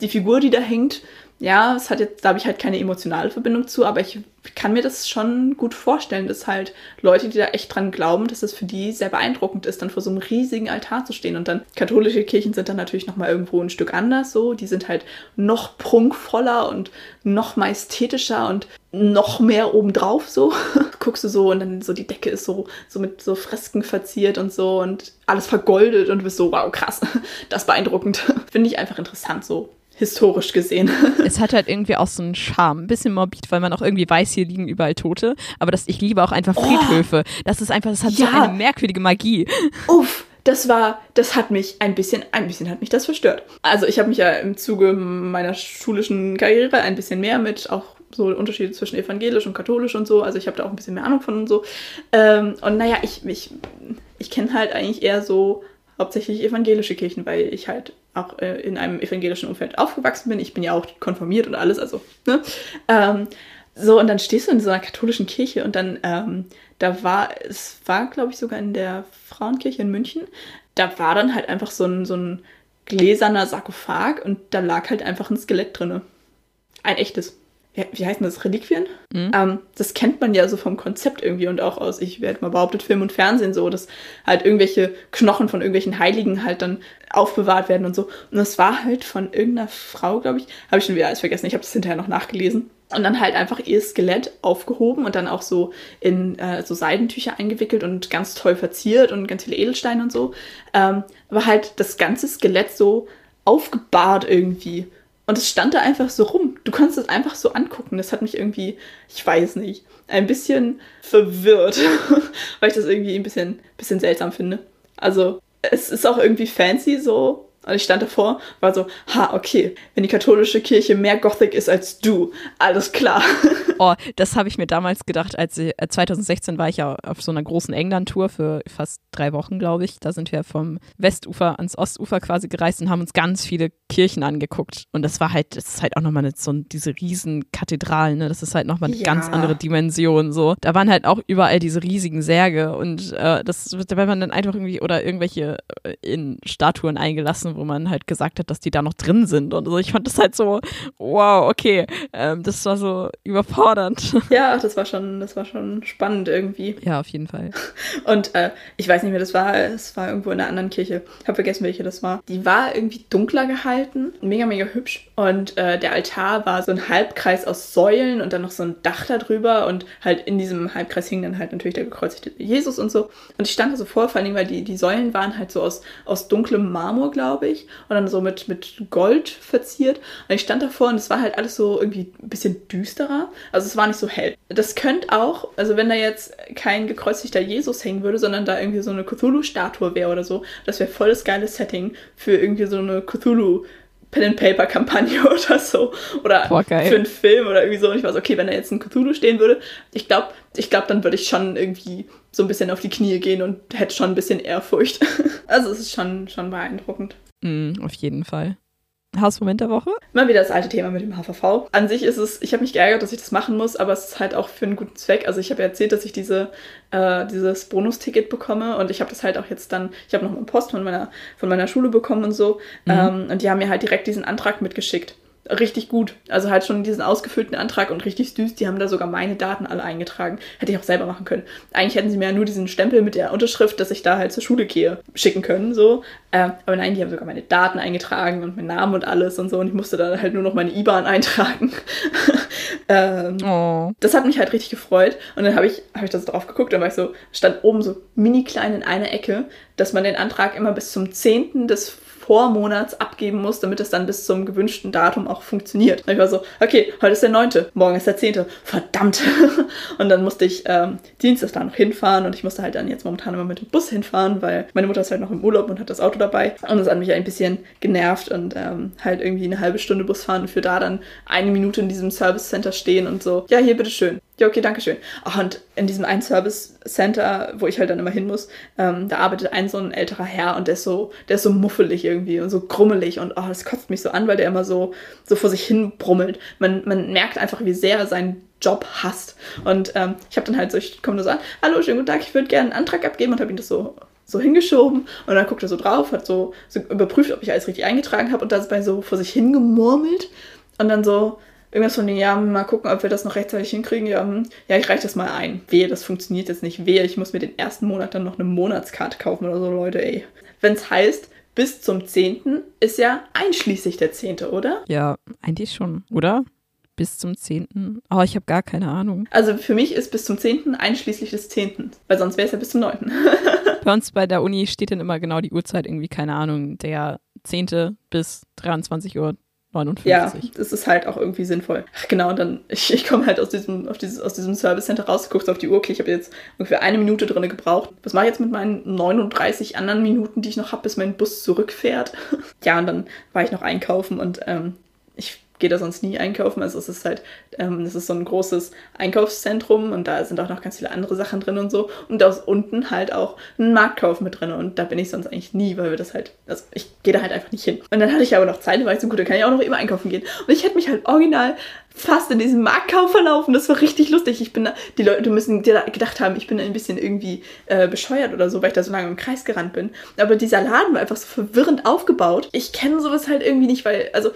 die Figur, die da hängt, ja, es hat jetzt, da habe ich halt keine emotionale Verbindung zu, aber ich kann mir das schon gut vorstellen, dass halt Leute, die da echt dran glauben, dass es für die sehr beeindruckend ist, dann vor so einem riesigen Altar zu stehen. Und dann katholische Kirchen sind dann natürlich nochmal irgendwo ein Stück anders so. Die sind halt noch prunkvoller und noch majestätischer und noch mehr obendrauf so. Guckst du so und dann so die Decke ist so, so mit so Fresken verziert und so und alles vergoldet und du bist so, wow, krass, das beeindruckend. Finde ich einfach interessant so historisch gesehen. es hat halt irgendwie auch so einen Charme. Ein bisschen morbid, weil man auch irgendwie weiß, hier liegen überall Tote. Aber das, ich liebe auch einfach Friedhöfe. Das ist einfach, das hat so Ja. eine merkwürdige Magie. Uff, das war, das hat mich ein bisschen, ein bisschen hat mich das verstört. Also ich habe mich ja im Zuge meiner schulischen Karriere ein bisschen mehr mit auch so Unterschiede zwischen evangelisch und katholisch und so. Also ich habe da auch ein bisschen mehr Ahnung von und so. Ähm, und naja, ich, ich, ich kenne halt eigentlich eher so hauptsächlich evangelische Kirchen, weil ich halt auch äh, in einem evangelischen Umfeld aufgewachsen bin. Ich bin ja auch konformiert und alles, also, ne? Ähm, so, und dann stehst du in so einer katholischen Kirche und dann, ähm, da war, es war, glaube ich, sogar in der Frauenkirche in München, da war dann halt einfach so ein, so ein gläserner Sarkophag und da lag halt einfach ein Skelett drinne. Ein echtes. Wie, denn das? Reliquien? Ähm, das kennt man ja so vom Konzept irgendwie und auch aus, ich werde mal behauptet, Film und Fernsehen so, dass halt irgendwelche Knochen von irgendwelchen Heiligen halt dann aufbewahrt werden und so. Und das war halt von irgendeiner Frau, glaube ich, habe ich schon wieder alles vergessen, ich habe das hinterher noch nachgelesen. Und dann halt einfach ihr Skelett aufgehoben und dann auch so in äh, so Seidentücher eingewickelt und ganz toll verziert und ganz viele Edelsteine und so. Ähm, aber halt das ganze Skelett so aufgebahrt irgendwie. Und es stand da einfach so rum. Du konntest es einfach so angucken. Das hat mich irgendwie, ich weiß nicht, ein bisschen verwirrt, weil ich das irgendwie ein bisschen, bisschen seltsam finde. Also, es ist auch irgendwie fancy so. Und ich stand davor, war so, ha, okay, wenn die katholische Kirche mehr Gothic ist als du, alles klar. Oh, das habe ich mir damals gedacht, als ich, äh, 2016 war ich ja auf so einer großen England-Tour für fast drei Wochen, glaube ich. Da sind wir vom Westufer ans Ostufer quasi gereist und haben uns ganz viele Kirchen angeguckt. Und das war halt, das ist halt auch nochmal eine- so diese riesen Kathedralen, ne? Das ist halt nochmal eine Ja. ganz andere Dimension. So. Da waren halt auch überall diese riesigen Särge und äh, das, da war man dann einfach irgendwie oder irgendwelche äh, in Statuen eingelassen, wo man halt gesagt hat, dass die da noch drin sind. Und so. Ich fand das halt so, wow, okay. Ähm, das war so überfordernd. ja, das war schon, das war schon spannend irgendwie. Ja, auf jeden Fall. Und äh, ich weiß nicht mehr, das war, es war irgendwo in einer anderen Kirche. Ich habe vergessen, welche das war. Die war irgendwie dunkler gehalten, mega, mega hübsch. Und äh, der Altar war so ein Halbkreis aus Säulen und dann noch so ein Dach darüber. Und halt in diesem Halbkreis hing dann halt natürlich der gekreuzigte Jesus und so. Und ich stand da so vor, vor allen Dingen, weil die, die Säulen waren halt so aus, aus dunklem Marmor, glaube ich. Und dann so mit, mit Gold verziert. Und ich stand davor und es war halt alles so irgendwie ein bisschen düsterer. Also es war nicht so hell. Das könnte auch, also wenn da jetzt kein gekreuzigter Jesus hängen würde, sondern da irgendwie so eine Cthulhu-Statue wäre oder so, das wäre voll das geile Setting für irgendwie so eine Pen-and-Paper-Kampagne oder so. Oder Boah, für einen Film oder irgendwie so. Und ich war so, okay, wenn da jetzt ein Cthulhu stehen würde, ich glaube, ich glaube, dann würde ich schon irgendwie so ein bisschen auf die Knie gehen und hätte schon ein bisschen Ehrfurcht. also es ist schon, schon beeindruckend. Mm, auf jeden Fall. Hausmoment der Woche? Mal wieder das alte Thema mit dem HVV. An sich ist es, ich habe mich geärgert, dass ich das machen muss, aber es ist halt auch für einen guten Zweck. Also ich habe ja erzählt, dass ich diese, äh, dieses Bonusticket bekomme und ich habe das halt auch jetzt dann, ich habe noch eine Post von meiner, von meiner Schule bekommen und so. Mhm. Ähm, und die haben mir halt direkt diesen Antrag mitgeschickt richtig gut. Also halt schon diesen ausgefüllten Antrag und richtig süß. Die haben da sogar meine Daten alle eingetragen. Hätte ich auch selber machen können. Eigentlich hätten sie mir ja nur diesen Stempel mit der Unterschrift, dass ich da halt zur Schule gehe, schicken können. So. Ähm, aber nein, die haben sogar meine Daten eingetragen und meinen Namen und alles und so. Und ich musste dann halt nur noch meine IBAN eintragen. ähm, oh. Das hat mich halt richtig gefreut. Und dann habe ich, hab ich da so drauf geguckt. Dann war ich so, stand oben so mini klein in einer Ecke, dass man den Antrag immer bis zum 10. des Vormonats abgeben muss, damit es dann bis zum gewünschten Datum auch funktioniert. Und ich war so, okay, heute ist der 9., morgen ist der 10., verdammt. und dann musste ich ähm, Dienstag da noch hinfahren und ich musste halt dann jetzt momentan immer mit dem Bus hinfahren, weil meine Mutter ist halt noch im Urlaub und hat das Auto dabei. Und das hat mich ein bisschen genervt und ähm, halt irgendwie eine halbe Stunde Bus fahren und für da dann eine Minute in diesem Service Center stehen und so, ja, hier, bitteschön. Ja, okay, danke schön. Ach, und in diesem einen Service Center, wo ich halt dann immer hin muss, ähm, da arbeitet ein so ein älterer Herr und der ist so, der ist so muffelig irgendwie und so grummelig und oh, das kotzt mich so an, weil der immer so, so vor sich hin brummelt. Man, man merkt einfach, wie sehr er seinen Job hasst. Und ähm, ich habe dann halt so, ich komme da so an, hallo, schönen guten Tag, ich würde gerne einen Antrag abgeben und habe ihm das so so hingeschoben und dann guckt er so drauf, hat so, so überprüft, ob ich alles richtig eingetragen habe und dann ist bei so vor sich hingemurmelt und dann so, irgendwas von den, ja, mal gucken, ob wir das noch rechtzeitig hinkriegen. Ja, hm, ja ich reiche das mal ein. Wehe, das funktioniert jetzt nicht. Wehe, ich muss mir den ersten Monat dann noch eine Monatskarte kaufen oder so, Leute, ey. Wenn es heißt, bis zum 10. ist ja einschließlich der 10., oder? Ja, eigentlich schon, oder? Bis zum 10. Aber oh, ich habe gar keine Ahnung. Also für mich ist bis zum 10. einschließlich des 10. Weil sonst wäre es ja bis zum 9. bei uns bei der Uni steht dann immer genau die Uhrzeit, irgendwie, keine Ahnung, der 10. bis 23 Uhr 59. Ja, das ist halt auch irgendwie sinnvoll. Ach, genau, und dann, ich, ich komme halt aus diesem, auf dieses, aus diesem Service Center raus, guckst auf die Uhr, okay, ich habe jetzt ungefähr eine Minute drin gebraucht. Was mache ich jetzt mit meinen 39 anderen Minuten, die ich noch habe, bis mein Bus zurückfährt? ja, und dann war ich noch einkaufen und ähm, ich gehe da sonst nie einkaufen. Also es ist halt, ähm, es ist so ein großes Einkaufszentrum und da sind auch noch ganz viele andere Sachen drin und so. Und aus unten halt auch ein Marktkauf mit drin. Und da bin ich sonst eigentlich nie, weil wir das halt, also ich gehe da halt einfach nicht hin. Und dann hatte ich aber noch Zeit, war ich so gut, dann kann ich auch noch immer einkaufen gehen. Und ich hätte mich halt original fast in diesem Marktkauf verlaufen. Das war richtig lustig. Ich bin da, die Leute müssen gedacht haben, ich bin ein bisschen irgendwie äh, bescheuert oder so, weil ich da so lange im Kreis gerannt bin. Aber dieser Laden war einfach so verwirrend aufgebaut. Ich kenne sowas halt irgendwie nicht, weil, also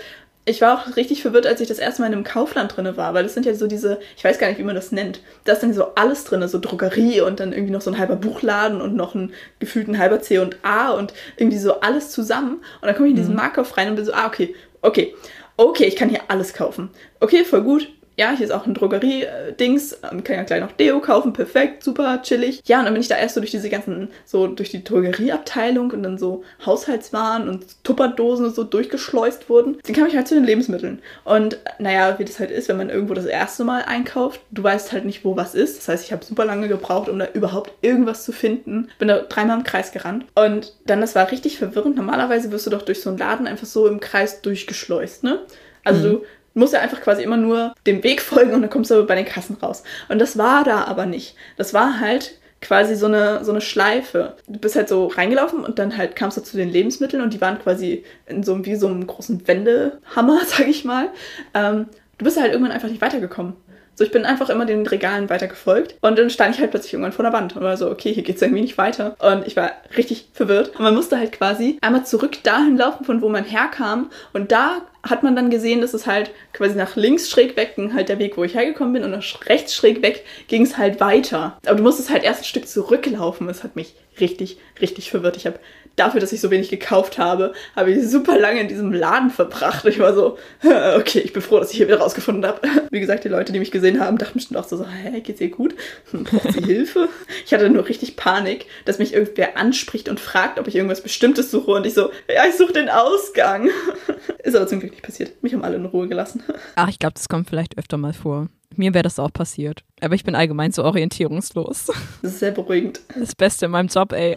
ich war auch richtig verwirrt, als ich das erste Mal in einem Kaufland drin war, weil das sind ja so diese, ich weiß gar nicht, wie man das nennt. Da ist dann so alles drin, so Drogerie und dann irgendwie noch so ein halber Buchladen und noch ein gefühlten halber C und A und irgendwie so alles zusammen. Und dann komme ich in diesen mhm. Markauf rein und bin so, ah, okay, okay, okay, ich kann hier alles kaufen. Okay, voll gut ja, hier ist auch ein Drogerie-Dings, ähm, kann ja gleich noch Deo kaufen, perfekt, super, chillig. Ja, und dann bin ich da erst so durch diese ganzen, so durch die Drogerieabteilung und dann so Haushaltswaren und Tupperdosen und so durchgeschleust wurden. Dann kam ich halt zu den Lebensmitteln. Und naja, wie das halt ist, wenn man irgendwo das erste Mal einkauft, du weißt halt nicht, wo was ist. Das heißt, ich habe super lange gebraucht, um da überhaupt irgendwas zu finden. Bin da dreimal im Kreis gerannt. Und dann, das war richtig verwirrend. Normalerweise wirst du doch durch so einen Laden einfach so im Kreis durchgeschleust, ne? Also mhm. du muss ja einfach quasi immer nur dem Weg folgen und dann kommst du bei den Kassen raus. Und das war da aber nicht. Das war halt quasi so eine, so eine Schleife. Du bist halt so reingelaufen und dann halt kamst du zu den Lebensmitteln und die waren quasi in so wie so einem großen Wendehammer, sag ich mal. Ähm, du bist halt irgendwann einfach nicht weitergekommen. So, ich bin einfach immer den Regalen weiter gefolgt und dann stand ich halt plötzlich irgendwann vor der Wand und war so, okay, hier geht's irgendwie nicht weiter. Und ich war richtig verwirrt. Und man musste halt quasi einmal zurück dahin laufen, von wo man herkam. Und da hat man dann gesehen, dass es halt quasi nach links schräg weg ging, halt der Weg, wo ich hergekommen bin, und nach rechts schräg weg ging es halt weiter. Aber du musstest halt erst ein Stück zurücklaufen. Das hat mich richtig, richtig verwirrt. Ich habe dafür, dass ich so wenig gekauft habe, habe ich super lange in diesem Laden verbracht. Ich war so, okay, ich bin froh, dass ich hier wieder rausgefunden habe. Wie gesagt, die Leute, die mich gesehen haben, dachten bestimmt auch so, so hä, geht's ihr gut? Braucht sie Hilfe? Ich hatte nur richtig Panik, dass mich irgendwer anspricht und fragt, ob ich irgendwas Bestimmtes suche und ich so, ja, ich suche den Ausgang. Ist aber zum Glück nicht passiert. Mich haben alle in Ruhe gelassen. Ach, ich glaube, das kommt vielleicht öfter mal vor. Mir wäre das auch passiert. Aber ich bin allgemein so orientierungslos. Das ist sehr beruhigend. Das Beste in meinem Job, ey.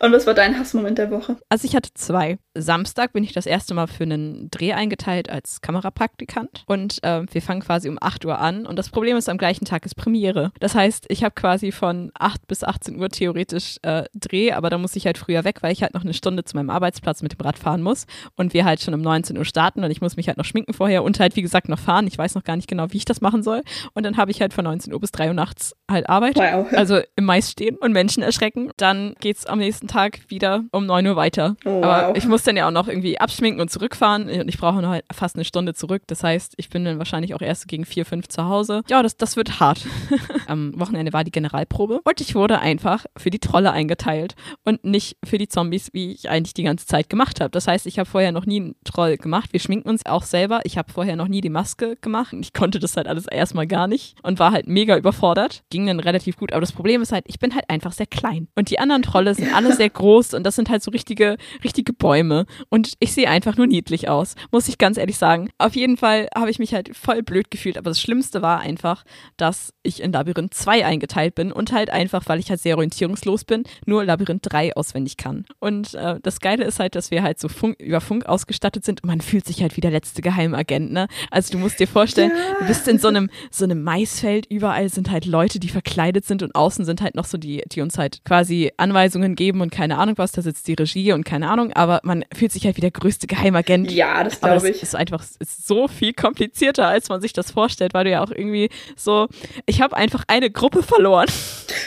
Und was war dein Hassmoment der Woche? Also ich hatte zwei. Samstag bin ich das erste Mal für einen Dreh eingeteilt als Kamerapraktikant und äh, wir fangen quasi um 8 Uhr an und das Problem ist, am gleichen Tag ist Premiere. Das heißt, ich habe quasi von 8 bis 18 Uhr theoretisch äh, Dreh, aber da muss ich halt früher weg, weil ich halt noch eine Stunde zu meinem Arbeitsplatz mit dem Rad fahren muss und wir halt schon um 19 Uhr starten und ich muss mich halt noch schminken vorher und halt wie gesagt noch fahren. Ich weiß noch gar nicht genau, wie ich das machen soll und dann habe ich halt von 19 Uhr bis 3 Uhr nachts halt Arbeit. Wow. Also im Mais stehen und Menschen erschrecken. Dann geht es am nächsten Tag wieder um 9 Uhr weiter. Oh, aber wow. ich muss dann ja auch noch irgendwie abschminken und zurückfahren. Und ich brauche noch halt fast eine Stunde zurück. Das heißt, ich bin dann wahrscheinlich auch erst gegen 4, 5 zu Hause. Ja, das, das wird hart. Am Wochenende war die Generalprobe und ich wurde einfach für die Trolle eingeteilt und nicht für die Zombies, wie ich eigentlich die ganze Zeit gemacht habe. Das heißt, ich habe vorher noch nie einen Troll gemacht. Wir schminken uns auch selber. Ich habe vorher noch nie die Maske gemacht. Ich konnte das halt alles erstmal gar nicht und war halt mega überfordert. Ging dann relativ gut. Aber das Problem ist halt, ich bin halt einfach sehr klein. Und die anderen Trolle sind alle sehr groß und das sind halt so richtige, richtige Bäume. Und ich sehe einfach nur niedlich aus, muss ich ganz ehrlich sagen. Auf jeden Fall habe ich mich halt voll blöd gefühlt, aber das Schlimmste war einfach, dass ich in Labyrinth 2 eingeteilt bin und halt einfach, weil ich halt sehr orientierungslos bin, nur Labyrinth 3 auswendig kann. Und äh, das Geile ist halt, dass wir halt so Funk, über Funk ausgestattet sind und man fühlt sich halt wie der letzte Geheimagent, ne? Also du musst dir vorstellen, ja. du bist in so einem, so einem Maisfeld, überall sind halt Leute, die verkleidet sind und außen sind halt noch so die, die uns halt quasi Anweisungen geben und keine Ahnung was, da sitzt die Regie und keine Ahnung, aber man fühlt sich halt wie der größte Geheimagent. Ja, das glaube ich. ist einfach ist so viel komplizierter, als man sich das vorstellt, weil du ja auch irgendwie so, ich habe einfach eine Gruppe verloren.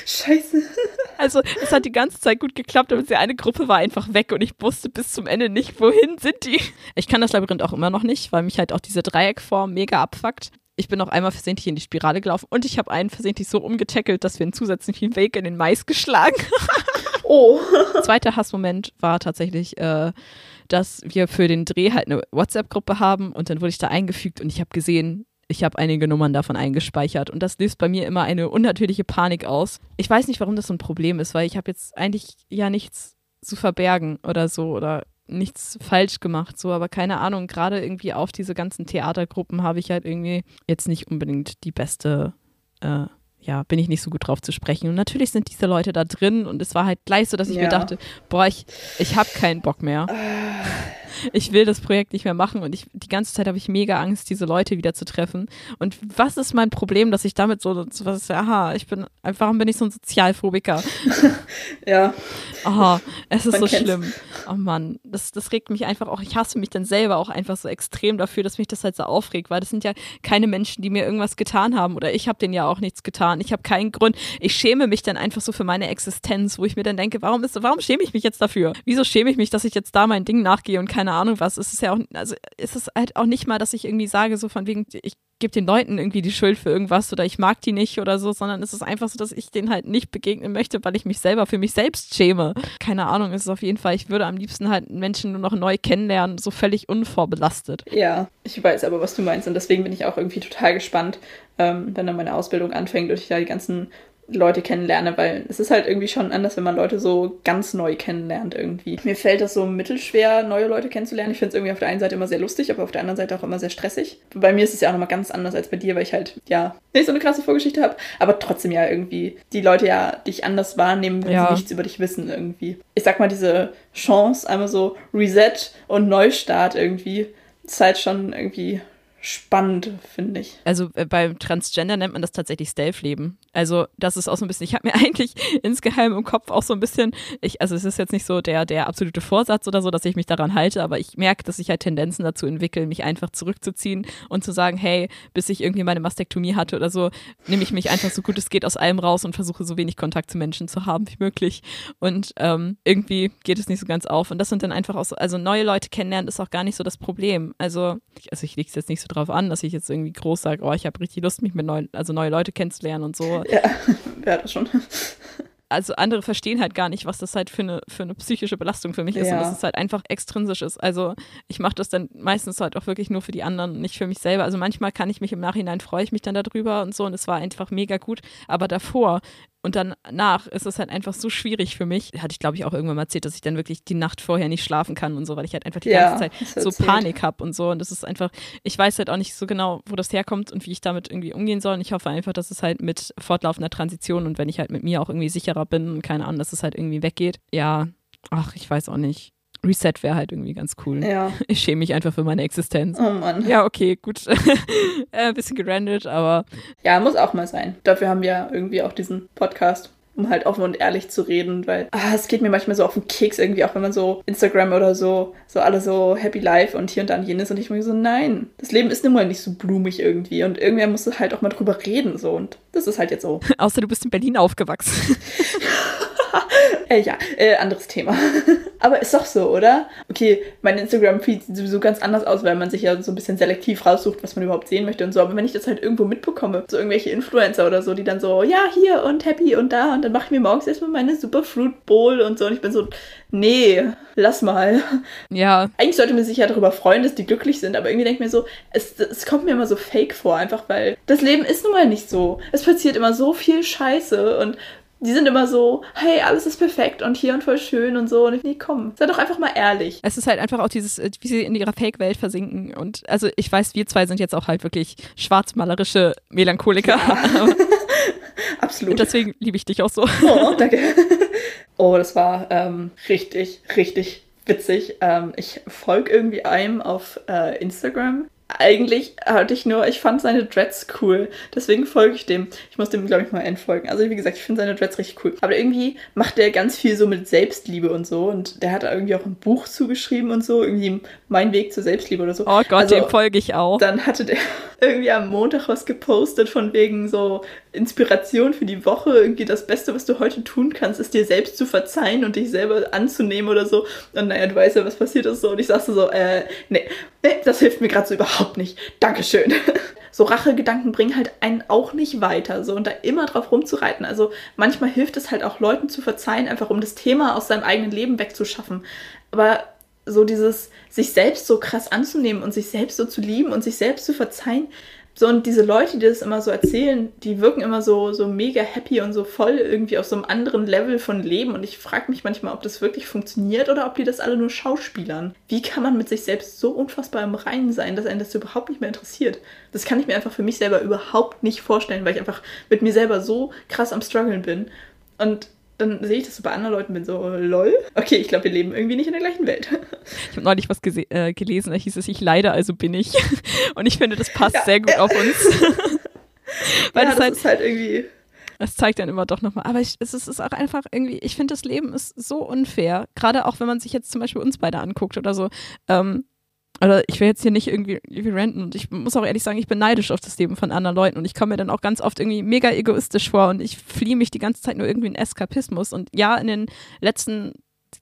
Scheiße. Also es hat die ganze Zeit gut geklappt, aber die eine Gruppe war einfach weg und ich wusste bis zum Ende nicht, wohin sind die. Ich kann das Labyrinth auch immer noch nicht, weil mich halt auch diese Dreieckform mega abfuckt ich bin auch einmal versehentlich in die Spirale gelaufen und ich habe einen versehentlich so umgetackelt, dass wir einen zusätzlichen Weg in den Mais geschlagen Oh. Zweiter Hassmoment war tatsächlich, äh, dass wir für den Dreh halt eine WhatsApp-Gruppe haben und dann wurde ich da eingefügt und ich habe gesehen, ich habe einige Nummern davon eingespeichert und das löst bei mir immer eine unnatürliche Panik aus. Ich weiß nicht, warum das so ein Problem ist, weil ich habe jetzt eigentlich ja nichts zu verbergen oder so oder nichts falsch gemacht, so, aber keine Ahnung, gerade irgendwie auf diese ganzen Theatergruppen habe ich halt irgendwie jetzt nicht unbedingt die beste, äh, ja, bin ich nicht so gut drauf zu sprechen. Und natürlich sind diese Leute da drin und es war halt gleich so, dass ich ja. mir dachte, boah, ich, ich habe keinen Bock mehr. Ich will das Projekt nicht mehr machen und ich die ganze Zeit habe ich mega Angst, diese Leute wieder zu treffen. Und was ist mein Problem, dass ich damit so, was, aha, ich bin, warum bin ich so ein Sozialphobiker? ja. Aha, es ist Man so kennt's. schlimm. Oh Mann, das, das regt mich einfach auch, ich hasse mich dann selber auch einfach so extrem dafür, dass mich das halt so aufregt, weil das sind ja keine Menschen, die mir irgendwas getan haben oder ich habe denen ja auch nichts getan. Ich habe keinen Grund. Ich schäme mich dann einfach so für meine Existenz, wo ich mir dann denke, warum ist, warum schäme ich mich jetzt dafür? Wieso schäme ich mich, dass ich jetzt da mein Ding nachgehe und keine keine Ahnung was. Es ist ja auch, also es ist halt auch nicht mal, dass ich irgendwie sage, so von wegen, ich gebe den Leuten irgendwie die Schuld für irgendwas oder ich mag die nicht oder so, sondern es ist einfach so, dass ich denen halt nicht begegnen möchte, weil ich mich selber für mich selbst schäme. Keine Ahnung, es ist auf jeden Fall, ich würde am liebsten halt Menschen nur noch neu kennenlernen, so völlig unvorbelastet. Ja, ich weiß aber, was du meinst und deswegen bin ich auch irgendwie total gespannt, ähm, wenn dann meine Ausbildung anfängt und ich da die ganzen Leute kennenlerne, weil es ist halt irgendwie schon anders, wenn man Leute so ganz neu kennenlernt irgendwie. Mir fällt das so mittelschwer, neue Leute kennenzulernen. Ich finde es irgendwie auf der einen Seite immer sehr lustig, aber auf der anderen Seite auch immer sehr stressig. Bei mir ist es ja auch nochmal ganz anders als bei dir, weil ich halt, ja, nicht so eine krasse Vorgeschichte habe, aber trotzdem ja irgendwie die Leute ja dich anders wahrnehmen, wenn ja. sie nichts über dich wissen irgendwie. Ich sag mal, diese Chance, einmal so Reset und Neustart irgendwie, ist halt schon irgendwie spannend, finde ich. Also äh, beim Transgender nennt man das tatsächlich Stealth-Leben. Also das ist auch so ein bisschen, ich habe mir eigentlich insgeheim im Kopf auch so ein bisschen, ich, also es ist jetzt nicht so der, der absolute Vorsatz oder so, dass ich mich daran halte, aber ich merke, dass ich halt Tendenzen dazu entwickle, mich einfach zurückzuziehen und zu sagen, hey, bis ich irgendwie meine Mastektomie hatte oder so, nehme ich mich einfach so gut es geht aus allem raus und versuche so wenig Kontakt zu Menschen zu haben wie möglich. Und ähm, irgendwie geht es nicht so ganz auf. Und das sind dann einfach auch so, also neue Leute kennenlernen ist auch gar nicht so das Problem. Also, also ich lege es jetzt nicht so drauf an, dass ich jetzt irgendwie groß sage, oh, ich habe richtig Lust, mich mit neuen, also neue Leute kennenzulernen und so. Ja, hat das schon? also andere verstehen halt gar nicht, was das halt für eine, für eine psychische Belastung für mich ist ja. und dass es halt einfach extrinsisch ist. Also ich mache das dann meistens halt auch wirklich nur für die anderen, nicht für mich selber. Also manchmal kann ich mich im Nachhinein freue ich mich dann darüber und so und es war einfach mega gut. Aber davor und danach ist es halt einfach so schwierig für mich. Hatte ich, glaube ich, auch irgendwann mal erzählt, dass ich dann wirklich die Nacht vorher nicht schlafen kann und so, weil ich halt einfach die ja, ganze Zeit so Panik habe und so. Und das ist einfach, ich weiß halt auch nicht so genau, wo das herkommt und wie ich damit irgendwie umgehen soll. Und ich hoffe einfach, dass es halt mit fortlaufender Transition und wenn ich halt mit mir auch irgendwie sicherer bin und keine Ahnung, dass es halt irgendwie weggeht. Ja, ach, ich weiß auch nicht. Reset wäre halt irgendwie ganz cool. Ja. Ich schäme mich einfach für meine Existenz. Oh Mann. Ja, okay, gut. Ein bisschen gerandet, aber. Ja, muss auch mal sein. Dafür haben wir irgendwie auch diesen Podcast um halt offen und ehrlich zu reden, weil ah, es geht mir manchmal so auf den Keks irgendwie, auch wenn man so Instagram oder so, so alle so Happy Life und hier und dann jenes und ich mir so, nein, das Leben ist nun mal nicht so blumig irgendwie und irgendwer muss halt auch mal drüber reden so und das ist halt jetzt so. Außer du bist in Berlin aufgewachsen. äh, ja, äh, anderes Thema. Aber ist doch so, oder? Okay, mein Instagram-Feed sieht sowieso ganz anders aus, weil man sich ja so ein bisschen selektiv raussucht, was man überhaupt sehen möchte und so. Aber wenn ich das halt irgendwo mitbekomme, so irgendwelche Influencer oder so, die dann so, ja, hier und happy und da und dann mache ich mir morgens erstmal meine Superfruit Bowl und so und ich bin so, nee, lass mal. Ja. Eigentlich sollte man sich ja darüber freuen, dass die glücklich sind, aber irgendwie denke ich mir so, es, es kommt mir immer so fake vor, einfach weil das Leben ist nun mal nicht so. Es passiert immer so viel Scheiße und die sind immer so, hey, alles ist perfekt und hier und voll schön und so. Und ich, nee, komm, sei doch einfach mal ehrlich. Es ist halt einfach auch dieses, äh, wie sie in ihrer Fake-Welt versinken. Und also ich weiß, wir zwei sind jetzt auch halt wirklich schwarzmalerische Melancholiker. Ja. Absolut. Und deswegen liebe ich dich auch so. Oh, danke. Oh, das war ähm, richtig, richtig witzig. Ähm, ich folge irgendwie einem auf äh, Instagram, eigentlich hatte ich nur, ich fand seine Dreads cool. Deswegen folge ich dem. Ich muss dem, glaube ich, mal entfolgen. Also, wie gesagt, ich finde seine Dreads richtig cool. Aber irgendwie macht der ganz viel so mit Selbstliebe und so. Und der hat irgendwie auch ein Buch zugeschrieben und so. Irgendwie Mein Weg zur Selbstliebe oder so. Oh Gott, also, dem folge ich auch. Dann hatte der irgendwie am Montag was gepostet von wegen so Inspiration für die Woche. Irgendwie das Beste, was du heute tun kannst, ist dir selbst zu verzeihen und dich selber anzunehmen oder so. Und naja, du weißt ja, was passiert ist so. Und ich sagte so, äh, nee, nee, das hilft mir gerade so überhaupt überhaupt nicht. Dankeschön. So Rachegedanken bringen halt einen auch nicht weiter. So und da immer drauf rumzureiten. Also manchmal hilft es halt auch Leuten zu verzeihen, einfach um das Thema aus seinem eigenen Leben wegzuschaffen. Aber so dieses sich selbst so krass anzunehmen und sich selbst so zu lieben und sich selbst zu verzeihen, so, und diese Leute, die das immer so erzählen, die wirken immer so, so mega happy und so voll irgendwie auf so einem anderen Level von Leben. Und ich frage mich manchmal, ob das wirklich funktioniert oder ob die das alle nur schauspielern. Wie kann man mit sich selbst so unfassbar im Reinen sein, dass einen das überhaupt nicht mehr interessiert? Das kann ich mir einfach für mich selber überhaupt nicht vorstellen, weil ich einfach mit mir selber so krass am struggeln bin. Und dann sehe ich das so bei anderen Leuten bin so, lol. Okay, ich glaube, wir leben irgendwie nicht in der gleichen Welt. Ich habe neulich was äh, gelesen, da hieß es, ich leide, also bin ich. Und ich finde, das passt ja, sehr gut auf uns. Weil ja, das, das halt, ist halt irgendwie. Das zeigt dann immer doch nochmal. Aber ich, es ist auch einfach irgendwie, ich finde, das Leben ist so unfair. Gerade auch, wenn man sich jetzt zum Beispiel uns beide anguckt oder so. Ähm, oder ich will jetzt hier nicht irgendwie, irgendwie renten und ich muss auch ehrlich sagen, ich bin neidisch auf das Leben von anderen Leuten. Und ich komme mir dann auch ganz oft irgendwie mega egoistisch vor. Und ich fliehe mich die ganze Zeit nur irgendwie in Eskapismus. Und ja, in den letzten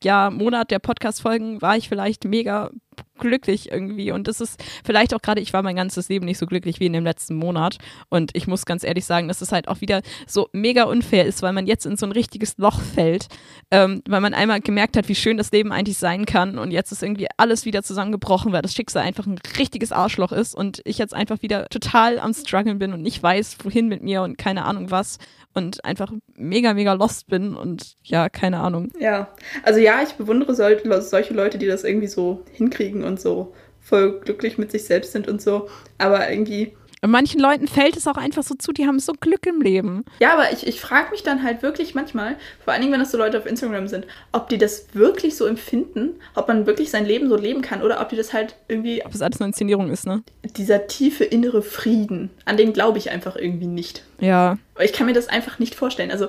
ja, Monat der Podcast-Folgen war ich vielleicht mega glücklich irgendwie. Und das ist vielleicht auch gerade, ich war mein ganzes Leben nicht so glücklich wie in dem letzten Monat. Und ich muss ganz ehrlich sagen, dass es halt auch wieder so mega unfair ist, weil man jetzt in so ein richtiges Loch fällt, ähm, weil man einmal gemerkt hat, wie schön das Leben eigentlich sein kann. Und jetzt ist irgendwie alles wieder zusammengebrochen, weil das Schicksal einfach ein richtiges Arschloch ist und ich jetzt einfach wieder total am struggeln bin und nicht weiß, wohin mit mir und keine Ahnung was und einfach mega, mega lost bin und ja, keine Ahnung. Ja, also ja, ich bewundere solche Leute, die das irgendwie so hinkriegen und so voll glücklich mit sich selbst sind und so, aber irgendwie manchen Leuten fällt es auch einfach so zu, die haben so Glück im Leben. Ja, aber ich, ich frage mich dann halt wirklich manchmal, vor allen Dingen, wenn das so Leute auf Instagram sind, ob die das wirklich so empfinden, ob man wirklich sein Leben so leben kann oder ob die das halt irgendwie. Ob es alles eine Inszenierung ist, ne? Dieser tiefe innere Frieden, an den glaube ich einfach irgendwie nicht. Ja. Ich kann mir das einfach nicht vorstellen. Also,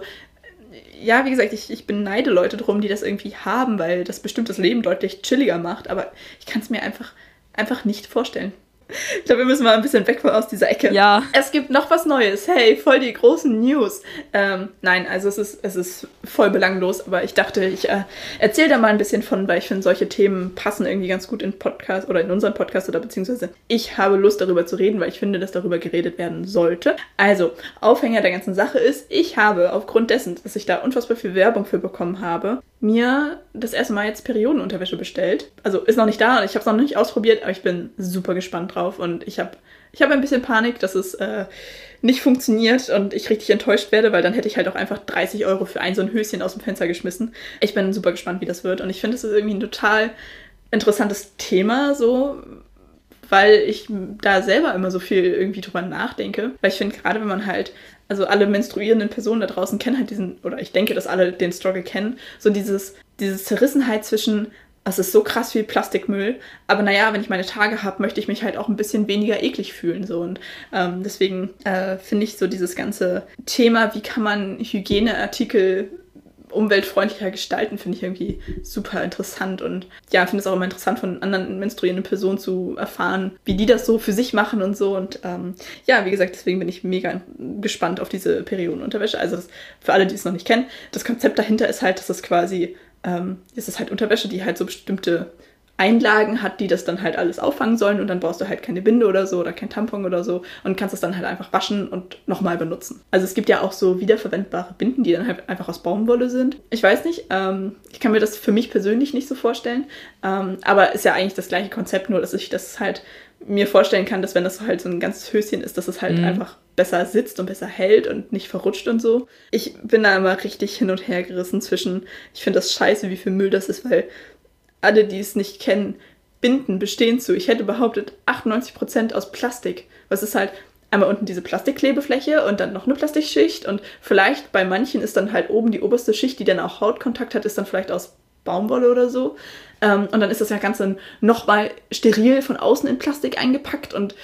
ja, wie gesagt, ich, ich beneide Leute drum, die das irgendwie haben, weil das bestimmt das Leben deutlich chilliger macht, aber ich kann es mir einfach, einfach nicht vorstellen. Ich glaube, wir müssen mal ein bisschen weg aus dieser Ecke. Ja. Es gibt noch was Neues. Hey, voll die großen News. Ähm, nein, also es ist, es ist voll belanglos, aber ich dachte, ich äh, erzähle da mal ein bisschen von, weil ich finde, solche Themen passen irgendwie ganz gut in Podcast oder in unseren Podcast oder beziehungsweise ich habe Lust darüber zu reden, weil ich finde, dass darüber geredet werden sollte. Also, Aufhänger der ganzen Sache ist, ich habe aufgrund dessen, dass ich da unfassbar viel Werbung für bekommen habe, mir das erste Mal jetzt Periodenunterwäsche bestellt. Also ist noch nicht da, ich habe es noch nicht ausprobiert, aber ich bin super gespannt drauf und ich habe ich hab ein bisschen Panik, dass es äh, nicht funktioniert und ich richtig enttäuscht werde, weil dann hätte ich halt auch einfach 30 Euro für ein so ein Höschen aus dem Fenster geschmissen. Ich bin super gespannt, wie das wird und ich finde, es ist irgendwie ein total interessantes Thema, so, weil ich da selber immer so viel irgendwie drüber nachdenke. Weil ich finde, gerade wenn man halt also alle menstruierenden Personen da draußen kennen halt diesen, oder ich denke, dass alle den Struggle kennen, so dieses, diese Zerrissenheit zwischen, es ist so krass wie Plastikmüll, aber naja, wenn ich meine Tage habe, möchte ich mich halt auch ein bisschen weniger eklig fühlen. So. Und ähm, deswegen äh, finde ich so dieses ganze Thema, wie kann man Hygieneartikel umweltfreundlicher gestalten, finde ich irgendwie super interessant. Und ja, finde es auch immer interessant, von anderen menstruierenden Personen zu erfahren, wie die das so für sich machen und so. Und ähm, ja, wie gesagt, deswegen bin ich mega gespannt auf diese Periodenunterwäsche. Also das, für alle, die es noch nicht kennen, das Konzept dahinter ist halt, dass es quasi, ähm, ist es halt Unterwäsche, die halt so bestimmte Einlagen hat, die das dann halt alles auffangen sollen und dann brauchst du halt keine Binde oder so oder kein Tampon oder so und kannst es dann halt einfach waschen und nochmal benutzen. Also es gibt ja auch so wiederverwendbare Binden, die dann halt einfach aus Baumwolle sind. Ich weiß nicht, ähm, ich kann mir das für mich persönlich nicht so vorstellen, ähm, aber ist ja eigentlich das gleiche Konzept, nur dass ich das halt mir vorstellen kann, dass wenn das halt so ein ganzes Höschen ist, dass es halt mhm. einfach besser sitzt und besser hält und nicht verrutscht und so. Ich bin da immer richtig hin und her gerissen zwischen, ich finde das scheiße, wie viel Müll das ist, weil alle, die es nicht kennen, Binden bestehen zu, ich hätte behauptet, 98% aus Plastik. Was ist halt einmal unten diese Plastikklebefläche und dann noch eine Plastikschicht und vielleicht bei manchen ist dann halt oben die oberste Schicht, die dann auch Hautkontakt hat, ist dann vielleicht aus Baumwolle oder so. Ähm, und dann ist das ja ganz dann nochmal steril von außen in Plastik eingepackt und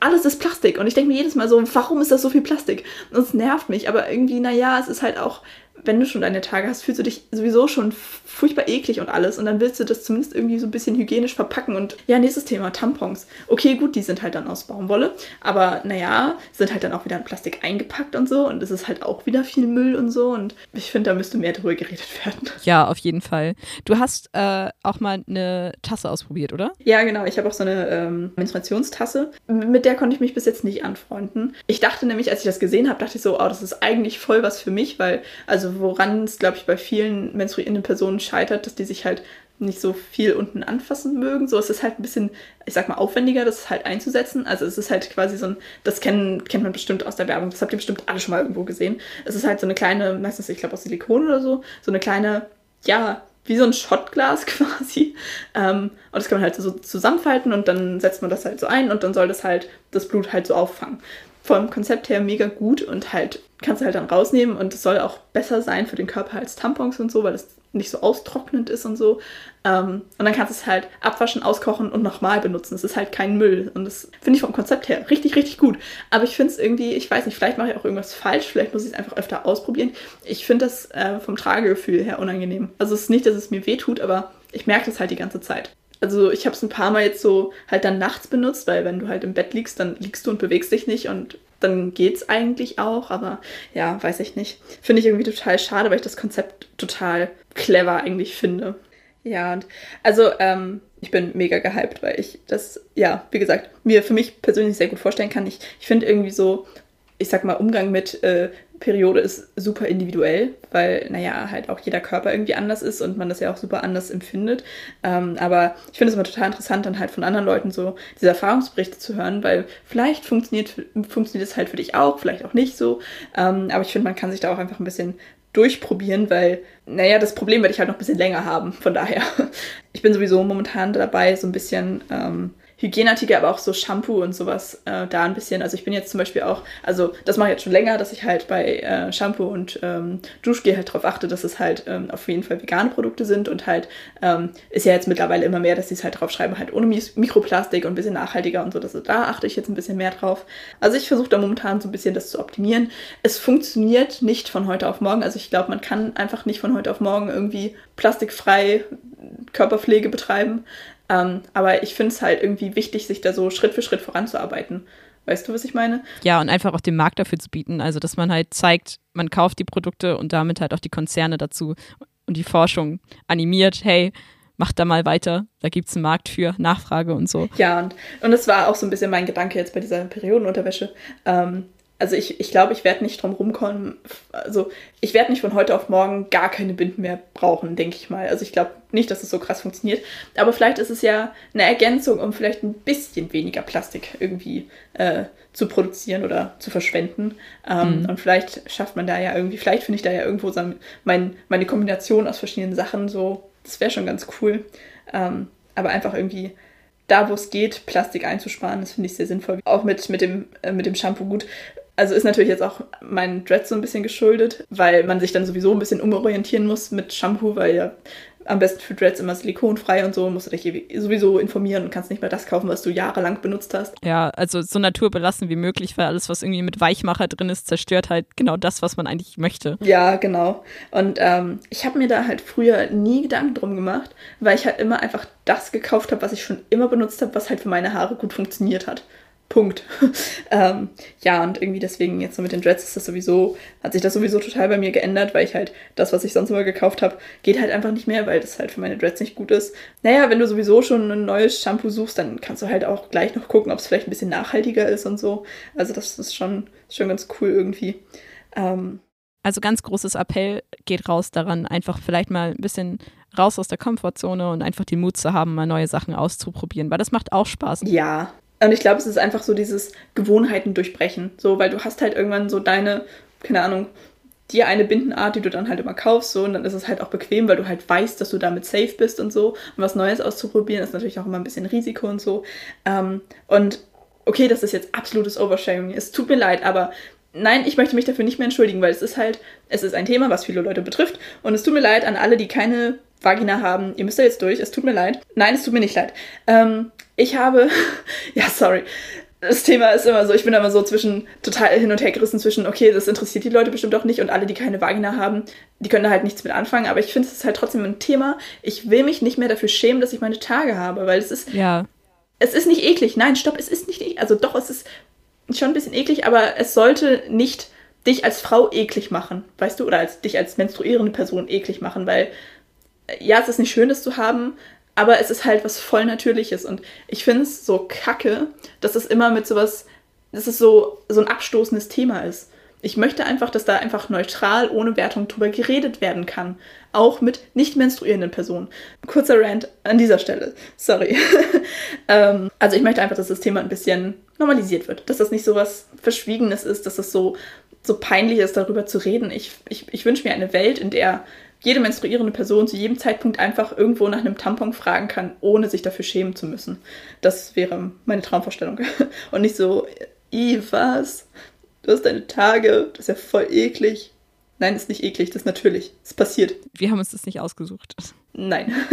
alles ist Plastik. Und ich denke mir jedes Mal so, warum ist das so viel Plastik? Und es nervt mich, aber irgendwie, naja, es ist halt auch wenn du schon deine Tage hast, fühlst du dich sowieso schon furchtbar eklig und alles. Und dann willst du das zumindest irgendwie so ein bisschen hygienisch verpacken. Und ja, nächstes Thema, Tampons. Okay, gut, die sind halt dann aus Baumwolle. Aber naja, sind halt dann auch wieder in Plastik eingepackt und so. Und es ist halt auch wieder viel Müll und so. Und ich finde, da müsste mehr drüber geredet werden. Ja, auf jeden Fall. Du hast äh, auch mal eine Tasse ausprobiert, oder? Ja, genau. Ich habe auch so eine ähm, Menstruationstasse. Mit der konnte ich mich bis jetzt nicht anfreunden. Ich dachte nämlich, als ich das gesehen habe, dachte ich so, oh, das ist eigentlich voll was für mich, weil, also woran es, glaube ich, bei vielen menstruierenden Personen scheitert, dass die sich halt nicht so viel unten anfassen mögen. So, es ist halt ein bisschen, ich sag mal, aufwendiger, das halt einzusetzen. Also es ist halt quasi so ein, das kennen, kennt man bestimmt aus der Werbung, das habt ihr bestimmt alle schon mal irgendwo gesehen. Es ist halt so eine kleine, meistens, ich glaube, aus Silikon oder so, so eine kleine, ja, wie so ein Shotglas quasi. Ähm, und das kann man halt so zusammenfalten und dann setzt man das halt so ein und dann soll das halt das Blut halt so auffangen vom Konzept her mega gut und halt kannst du halt dann rausnehmen und es soll auch besser sein für den Körper als Tampons und so, weil es nicht so austrocknend ist und so. Ähm, und dann kannst du es halt abwaschen, auskochen und nochmal benutzen. Es ist halt kein Müll. Und das finde ich vom Konzept her richtig, richtig gut. Aber ich finde es irgendwie, ich weiß nicht, vielleicht mache ich auch irgendwas falsch, vielleicht muss ich es einfach öfter ausprobieren. Ich finde das äh, vom Tragegefühl her unangenehm. Also es ist nicht, dass es mir weh tut, aber ich merke das halt die ganze Zeit also ich habe es ein paar Mal jetzt so halt dann nachts benutzt, weil wenn du halt im Bett liegst, dann liegst du und bewegst dich nicht und dann geht's eigentlich auch, aber ja, weiß ich nicht. Finde ich irgendwie total schade, weil ich das Konzept total clever eigentlich finde. Ja, und also ähm, ich bin mega gehypt, weil ich das, ja, wie gesagt, mir für mich persönlich sehr gut vorstellen kann. Ich, ich finde irgendwie so, ich sag mal, Umgang mit äh, Periode ist super individuell, weil, naja, halt auch jeder Körper irgendwie anders ist und man das ja auch super anders empfindet. Ähm, aber ich finde es immer total interessant, dann halt von anderen Leuten so diese Erfahrungsberichte zu hören, weil vielleicht funktioniert, funktioniert es halt für dich auch, vielleicht auch nicht so. Ähm, aber ich finde, man kann sich da auch einfach ein bisschen durchprobieren, weil, naja, das Problem werde ich halt noch ein bisschen länger haben. Von daher, ich bin sowieso momentan dabei, so ein bisschen. Ähm, Hygieneartikel, aber auch so Shampoo und sowas äh, da ein bisschen. Also ich bin jetzt zum Beispiel auch, also das mache ich jetzt schon länger, dass ich halt bei äh, Shampoo und ähm, Duschgel halt darauf achte, dass es halt ähm, auf jeden Fall vegane Produkte sind und halt ähm, ist ja jetzt mittlerweile immer mehr, dass sie es halt drauf schreiben, halt ohne Mikroplastik und ein bisschen nachhaltiger und so. dass da achte ich jetzt ein bisschen mehr drauf. Also ich versuche da momentan so ein bisschen das zu optimieren. Es funktioniert nicht von heute auf morgen. Also ich glaube, man kann einfach nicht von heute auf morgen irgendwie plastikfrei Körperpflege betreiben. Ähm, aber ich finde es halt irgendwie wichtig, sich da so Schritt für Schritt voranzuarbeiten. Weißt du, was ich meine? Ja, und einfach auch den Markt dafür zu bieten. Also, dass man halt zeigt, man kauft die Produkte und damit halt auch die Konzerne dazu und die Forschung animiert, hey, macht da mal weiter, da gibt es einen Markt für, Nachfrage und so. Ja, und, und das war auch so ein bisschen mein Gedanke jetzt bei dieser Periodenunterwäsche. Ähm, also ich, ich glaube, ich werde nicht drum rumkommen. Also ich werde nicht von heute auf morgen gar keine Binden mehr brauchen, denke ich mal. Also ich glaube nicht, dass es so krass funktioniert. Aber vielleicht ist es ja eine Ergänzung, um vielleicht ein bisschen weniger Plastik irgendwie äh, zu produzieren oder zu verschwenden. Ähm, mhm. Und vielleicht schafft man da ja irgendwie, vielleicht finde ich da ja irgendwo so mein, meine Kombination aus verschiedenen Sachen so. Das wäre schon ganz cool. Ähm, aber einfach irgendwie da, wo es geht, Plastik einzusparen, das finde ich sehr sinnvoll. Auch mit, mit, dem, äh, mit dem Shampoo gut Also ist natürlich jetzt auch mein Dread so ein bisschen geschuldet, weil man sich dann sowieso ein bisschen umorientieren muss mit Shampoo, weil ja am besten für Dreads immer silikonfrei und so, musst du dich sowieso informieren und kannst nicht mehr das kaufen, was du jahrelang benutzt hast. Ja, also so naturbelassen wie möglich, weil alles, was irgendwie mit Weichmacher drin ist, zerstört halt genau das, was man eigentlich möchte. Ja, genau. Und ähm, ich habe mir da halt früher nie Gedanken drum gemacht, weil ich halt immer einfach das gekauft habe, was ich schon immer benutzt habe, was halt für meine Haare gut funktioniert hat. Punkt. ähm, ja, und irgendwie deswegen jetzt so mit den Dreads ist das sowieso, hat sich das sowieso total bei mir geändert, weil ich halt das, was ich sonst immer gekauft habe, geht halt einfach nicht mehr, weil das halt für meine Dreads nicht gut ist. Naja, wenn du sowieso schon ein neues Shampoo suchst, dann kannst du halt auch gleich noch gucken, ob es vielleicht ein bisschen nachhaltiger ist und so. Also das ist schon, schon ganz cool irgendwie. Ähm, also ganz großes Appell geht raus daran, einfach vielleicht mal ein bisschen raus aus der Komfortzone und einfach den Mut zu haben, mal neue Sachen auszuprobieren, weil das macht auch Spaß. Ja, und ich glaube, es ist einfach so dieses Gewohnheiten durchbrechen. So, weil du hast halt irgendwann so deine, keine Ahnung, dir eine Bindenart, die du dann halt immer kaufst, so, und dann ist es halt auch bequem, weil du halt weißt, dass du damit safe bist und so. Und was Neues auszuprobieren ist natürlich auch immer ein bisschen Risiko und so. Ähm, und okay, das ist jetzt absolutes Oversharing. Es tut mir leid, aber nein, ich möchte mich dafür nicht mehr entschuldigen, weil es ist halt, es ist ein Thema, was viele Leute betrifft. Und es tut mir leid an alle, die keine Vagina haben. Ihr müsst da jetzt durch. Es tut mir leid. Nein, es tut mir nicht leid. Ähm, ich habe, ja, sorry. Das Thema ist immer so, ich bin immer so zwischen, total hin und her gerissen zwischen, okay, das interessiert die Leute bestimmt auch nicht und alle, die keine Vagina haben, die können da halt nichts mit anfangen, aber ich finde, es ist halt trotzdem ein Thema. Ich will mich nicht mehr dafür schämen, dass ich meine Tage habe, weil es ist, ja. es ist nicht eklig. Nein, stopp, es ist nicht eklig. Also doch, es ist schon ein bisschen eklig, aber es sollte nicht dich als Frau eklig machen, weißt du, oder als dich als menstruierende Person eklig machen, weil ja, es ist nicht schön, das zu haben, aber es ist halt was voll Natürliches. Und ich finde es so kacke, dass es immer mit sowas, dass es so, so ein abstoßendes Thema ist. Ich möchte einfach, dass da einfach neutral, ohne Wertung drüber geredet werden kann. Auch mit nicht menstruierenden Personen. Kurzer Rant an dieser Stelle. Sorry. ähm, also ich möchte einfach, dass das Thema ein bisschen normalisiert wird. Dass das nicht so was Verschwiegenes ist, dass das so, so peinlich ist, darüber zu reden. Ich, ich, ich wünsche mir eine Welt, in der jede menstruierende Person zu jedem Zeitpunkt einfach irgendwo nach einem Tampon fragen kann, ohne sich dafür schämen zu müssen. Das wäre meine Traumvorstellung. Und nicht so, i, was? Du hast deine Tage, das ist ja voll eklig. Nein, das ist nicht eklig, das ist natürlich. Es passiert. Wir haben uns das nicht ausgesucht. Nein.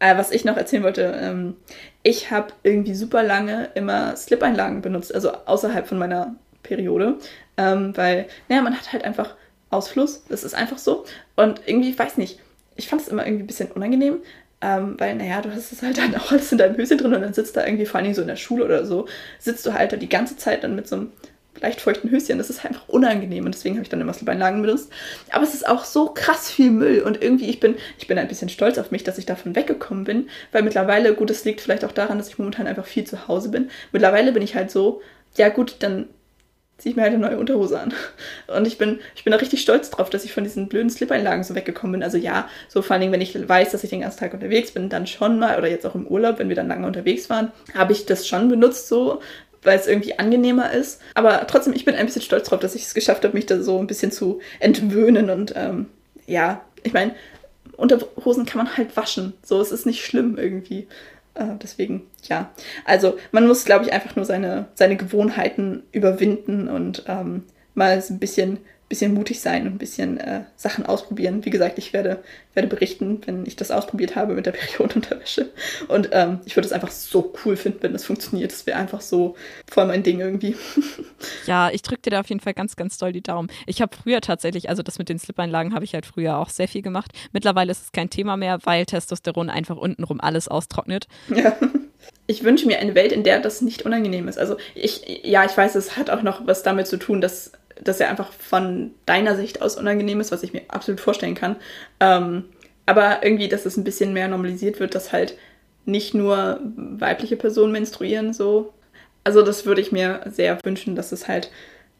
Äh, was ich noch erzählen wollte, ähm, ich habe irgendwie super lange immer Slip-Einlagen benutzt, also außerhalb von meiner Periode, ähm, weil, naja, man hat halt einfach Ausfluss. Das ist einfach so. Und irgendwie, ich weiß nicht, ich fand es immer irgendwie ein bisschen unangenehm, ähm, weil, naja, du hast es halt dann auch alles in deinem Höschen drin und dann sitzt da irgendwie, vor Dingen so in der Schule oder so, sitzt du halt da die ganze Zeit dann mit so einem leicht feuchten Höschen. Das ist einfach unangenehm und deswegen habe ich dann immer Slip-Einlagen benutzt. Aber es ist auch so krass viel Müll und irgendwie, ich bin, ich bin ein bisschen stolz auf mich, dass ich davon weggekommen bin, weil mittlerweile, gut, es liegt vielleicht auch daran, dass ich momentan einfach viel zu Hause bin. Mittlerweile bin ich halt so, ja gut, dann ziehe ich mir halt eine neue Unterhose an. Und ich bin, ich bin da richtig stolz drauf, dass ich von diesen blöden Slip-Einlagen so weggekommen bin. Also ja, so vor allen Dingen, wenn ich weiß, dass ich den ganzen Tag unterwegs bin, dann schon mal, oder jetzt auch im Urlaub, wenn wir dann lange unterwegs waren, habe ich das schon benutzt so, weil es irgendwie angenehmer ist. Aber trotzdem, ich bin ein bisschen stolz drauf, dass ich es geschafft habe, mich da so ein bisschen zu entwöhnen. Und ähm, ja, ich meine, Unterhosen kann man halt waschen. So, es ist nicht schlimm irgendwie. Äh, deswegen, ja. Also man muss, glaube ich, einfach nur seine, seine Gewohnheiten überwinden und ähm, mal ein bisschen bisschen mutig sein und ein bisschen äh, Sachen ausprobieren. Wie gesagt, ich werde, werde berichten, wenn ich das ausprobiert habe mit der Periodenunterwäsche. Und ähm, ich würde es einfach so cool finden, wenn das funktioniert. Das wäre einfach so voll mein Ding irgendwie. Ja, ich drücke dir da auf jeden Fall ganz, ganz doll die Daumen. Ich habe früher tatsächlich, also das mit den Slip-Einlagen habe ich halt früher auch sehr viel gemacht. Mittlerweile ist es kein Thema mehr, weil Testosteron einfach untenrum alles austrocknet. Ja. Ich wünsche mir eine Welt, in der das nicht unangenehm ist. Also ich, ja, ich weiß, es hat auch noch was damit zu tun, dass dass er einfach von deiner Sicht aus unangenehm ist, was ich mir absolut vorstellen kann. Ähm, aber irgendwie, dass es ein bisschen mehr normalisiert wird, dass halt nicht nur weibliche Personen menstruieren, so. Also, das würde ich mir sehr wünschen, dass es halt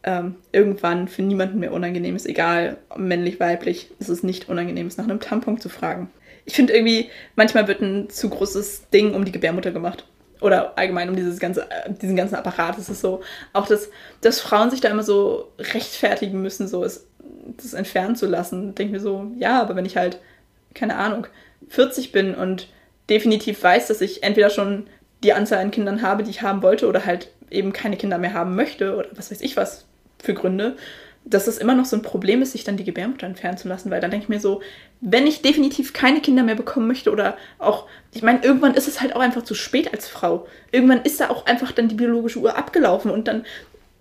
ähm, irgendwann für niemanden mehr unangenehm ist, egal männlich, weiblich, dass es nicht unangenehm ist, nach einem Tampon zu fragen. Ich finde irgendwie, manchmal wird ein zu großes Ding um die Gebärmutter gemacht oder allgemein um dieses ganze, diesen ganzen Apparat. Es ist so, auch dass, dass Frauen sich da immer so rechtfertigen müssen, so es, das entfernen zu lassen. Denke mir so, ja, aber wenn ich halt, keine Ahnung, 40 bin und definitiv weiß, dass ich entweder schon die Anzahl an Kindern habe, die ich haben wollte, oder halt eben keine Kinder mehr haben möchte, oder was weiß ich was, für Gründe, dass es immer noch so ein Problem ist, sich dann die Gebärmutter entfernen zu lassen, weil dann denke ich mir so, wenn ich definitiv keine Kinder mehr bekommen möchte oder auch, ich meine, irgendwann ist es halt auch einfach zu spät als Frau. Irgendwann ist da auch einfach dann die biologische Uhr abgelaufen und dann,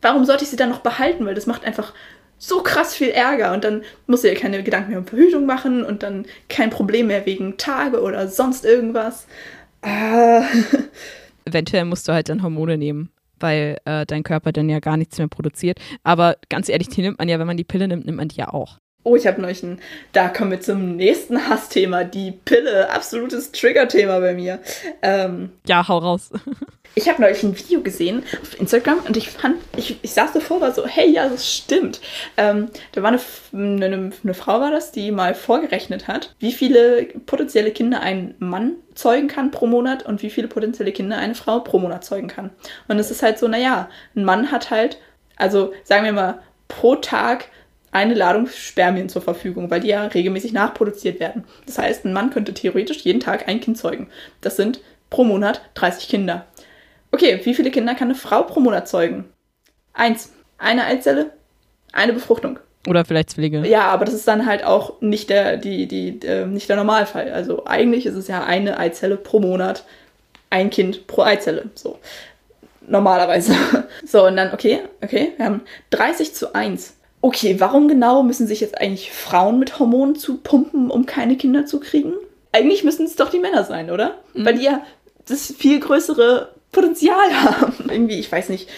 warum sollte ich sie dann noch behalten? Weil das macht einfach so krass viel Ärger und dann muss sie ja keine Gedanken mehr um Verhütung machen und dann kein Problem mehr wegen Tage oder sonst irgendwas. Ah. Eventuell musst du halt dann Hormone nehmen weil äh, dein Körper dann ja gar nichts mehr produziert. Aber ganz ehrlich, die nimmt man ja, wenn man die Pille nimmt, nimmt man die ja auch. Oh, ich habe neulich ein. Da kommen wir zum nächsten Hassthema. Die Pille. Absolutes Trigger-Thema bei mir. Ähm, ja, hau raus. ich habe neulich ein Video gesehen auf Instagram und ich fand, ich, ich saß davor, war so, hey, ja, das stimmt. Ähm, da war eine, eine, eine Frau, war das, die mal vorgerechnet hat, wie viele potenzielle Kinder ein Mann zeugen kann pro Monat und wie viele potenzielle Kinder eine Frau pro Monat zeugen kann. Und es ist halt so, naja, ein Mann hat halt, also sagen wir mal, pro Tag eine Ladung Spermien zur Verfügung, weil die ja regelmäßig nachproduziert werden. Das heißt, ein Mann könnte theoretisch jeden Tag ein Kind zeugen. Das sind pro Monat 30 Kinder. Okay, wie viele Kinder kann eine Frau pro Monat zeugen? Eins. Eine Eizelle, eine Befruchtung. Oder vielleicht Zwillinge. Ja, aber das ist dann halt auch nicht der, die, die, äh, nicht der Normalfall. Also eigentlich ist es ja eine Eizelle pro Monat, ein Kind pro Eizelle. So. Normalerweise. So, und dann, okay, okay, wir haben 30 zu 1. Okay, warum genau müssen sich jetzt eigentlich Frauen mit Hormonen zupumpen, um keine Kinder zu kriegen? Eigentlich müssen es doch die Männer sein, oder? Mhm. Weil die ja das viel größere Potenzial haben. Irgendwie, ich weiß nicht.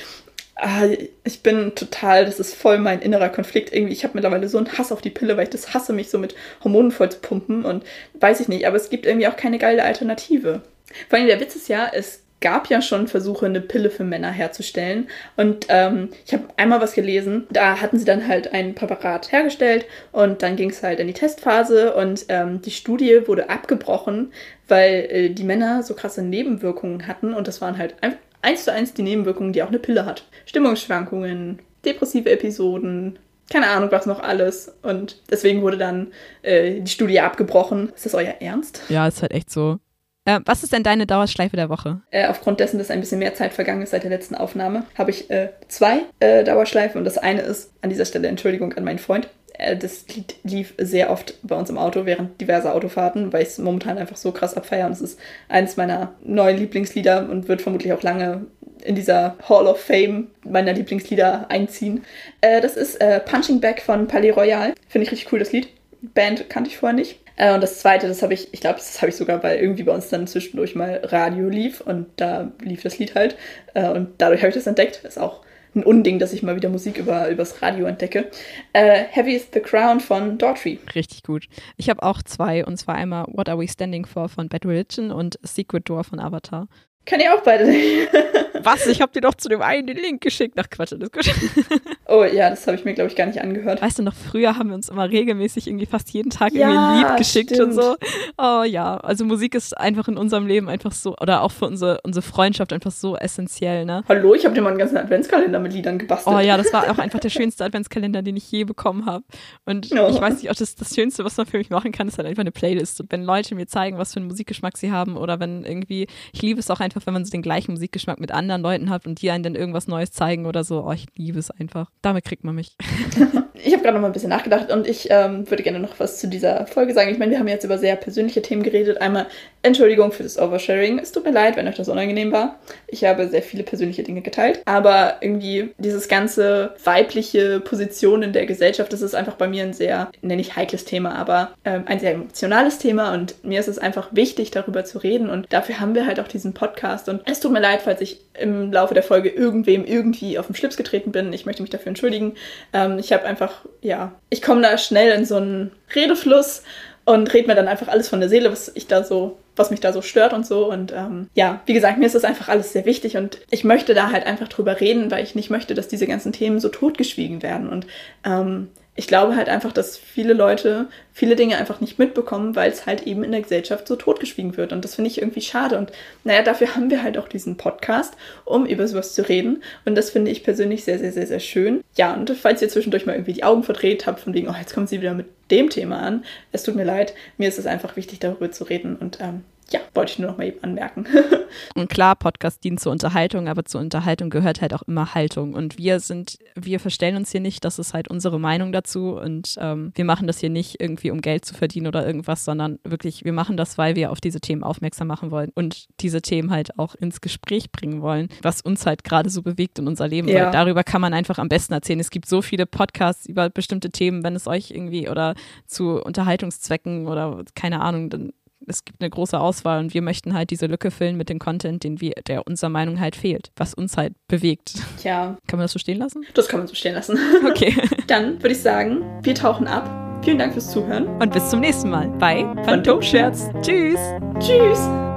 Ah, ich bin total, das ist voll mein innerer Konflikt. Irgendwie, ich habe mittlerweile so einen Hass auf die Pille, weil ich das hasse, mich so mit Hormonen voll zu pumpen und weiß ich nicht. Aber es gibt irgendwie auch keine geile Alternative. Vor allem der Witz ist ja, es gab ja schon Versuche, eine Pille für Männer herzustellen. Und ähm, ich habe einmal was gelesen, da hatten sie dann halt ein Präparat hergestellt und dann ging es halt in die Testphase und ähm, die Studie wurde abgebrochen, weil äh, die Männer so krasse Nebenwirkungen hatten und das waren halt eins zu eins die Nebenwirkungen, die auch eine Pille hat. Stimmungsschwankungen, depressive Episoden, keine Ahnung, was noch alles. Und deswegen wurde dann äh, die Studie abgebrochen. Ist das euer Ernst? Ja, ist halt echt so. Äh, was ist denn deine Dauerschleife der Woche? Äh, aufgrund dessen, dass ein bisschen mehr Zeit vergangen ist seit der letzten Aufnahme, habe ich äh, zwei äh, Dauerschleifen. Und das eine ist, an dieser Stelle Entschuldigung an meinen Freund. Äh, das Lied lief sehr oft bei uns im Auto während diverser Autofahrten, weil ich es momentan einfach so krass abfeiere. Und es ist eines meiner neuen Lieblingslieder und wird vermutlich auch lange in dieser Hall of Fame meiner Lieblingslieder einziehen. Äh, das ist Punching Back von Palais Royal. Finde ich richtig cool, das Lied. Band kannte ich vorher nicht. Äh, und das zweite, das habe ich, ich glaube, das habe ich sogar, weil irgendwie bei uns dann zwischendurch mal Radio lief und da lief das Lied halt. Äh, und dadurch habe ich das entdeckt. Ist auch ein Unding, dass ich mal wieder Musik über, übers Radio entdecke. Äh, Heavy is the Crown von Daughtry. Richtig gut. Ich habe auch zwei, und zwar einmal What Are We Standing For von Bad Religion und Secret Door von Avatar. Kann ich auch beide nicht. Was? Ich habe dir doch zu dem einen den Link geschickt. Ach Quatsch, das ist gut. Oh ja, das habe ich mir, glaube ich, gar nicht angehört. Weißt du noch, früher haben wir uns immer regelmäßig irgendwie fast jeden Tag ja, irgendwie ein Lied geschickt stimmt. und so. Oh ja, also Musik ist einfach in unserem Leben einfach so, oder auch für unsere, unsere Freundschaft einfach so essentiell, ne? Hallo, ich habe dir mal einen ganzen Adventskalender mit Liedern gebastelt. Oh ja, das war auch einfach der schönste Adventskalender, den ich je bekommen habe. Und oh. ich weiß nicht, auch das, das Schönste, was man für mich machen kann, ist halt einfach eine Playlist. Und wenn Leute mir zeigen, was für einen Musikgeschmack sie haben oder wenn irgendwie, ich liebe es auch einfach, wenn man so den gleichen Musikgeschmack mit anderen Leuten hat und die einen dann irgendwas Neues zeigen oder so. Oh, ich liebe es einfach. Damit kriegt man mich. ich habe gerade noch mal ein bisschen nachgedacht und ich ähm, würde gerne noch was zu dieser Folge sagen. Ich meine, wir haben jetzt über sehr persönliche Themen geredet. Einmal Entschuldigung für das Oversharing. Es tut mir leid, wenn euch das unangenehm war. Ich habe sehr viele persönliche Dinge geteilt. Aber irgendwie dieses ganze weibliche Position in der Gesellschaft, das ist einfach bei mir ein sehr, nenne ich heikles Thema, aber ähm, ein sehr emotionales Thema und mir ist es einfach wichtig, darüber zu reden und dafür haben wir halt auch diesen Podcast und es tut mir leid, falls ich im Laufe der Folge irgendwem irgendwie auf den Schlips getreten bin. Ich möchte mich dafür entschuldigen. Ähm, ich habe einfach, ja, ich komme da schnell in so einen Redefluss und rede mir dann einfach alles von der Seele, was ich da so, was mich da so stört und so. Und ähm, ja, wie gesagt, mir ist das einfach alles sehr wichtig und ich möchte da halt einfach drüber reden, weil ich nicht möchte, dass diese ganzen Themen so totgeschwiegen werden. Und ähm, ich glaube halt einfach, dass viele Leute viele Dinge einfach nicht mitbekommen, weil es halt eben in der Gesellschaft so totgeschwiegen wird. Und das finde ich irgendwie schade. Und naja, dafür haben wir halt auch diesen Podcast, um über sowas zu reden. Und das finde ich persönlich sehr, sehr, sehr, sehr schön. Ja, und falls ihr zwischendurch mal irgendwie die Augen verdreht habt, von wegen, oh, jetzt kommt sie wieder mit dem Thema an, es tut mir leid, mir ist es einfach wichtig, darüber zu reden. Und ähm, ja, wollte ich nur noch mal eben anmerken. und klar, Podcast dient zur Unterhaltung, aber zur Unterhaltung gehört halt auch immer Haltung. Und wir sind, wir verstellen uns hier nicht, das ist halt unsere Meinung dazu. Und ähm, wir machen das hier nicht irgendwie, um Geld zu verdienen oder irgendwas, sondern wirklich, wir machen das, weil wir auf diese Themen aufmerksam machen wollen und diese Themen halt auch ins Gespräch bringen wollen, was uns halt gerade so bewegt in unser Leben. Ja. Weil darüber kann man einfach am besten erzählen. Es gibt so viele Podcasts über bestimmte Themen, wenn es euch irgendwie oder zu Unterhaltungszwecken oder keine Ahnung, dann es gibt eine große Auswahl und wir möchten halt diese Lücke füllen mit dem Content, den wir, der unserer Meinung halt fehlt, was uns halt bewegt. Ja. Kann man das so stehen lassen? Das kann man so stehen lassen. Okay. Dann würde ich sagen, wir tauchen ab. Vielen Dank fürs Zuhören. Und bis zum nächsten Mal bei Phantomscherz. Tschüss. Tschüss.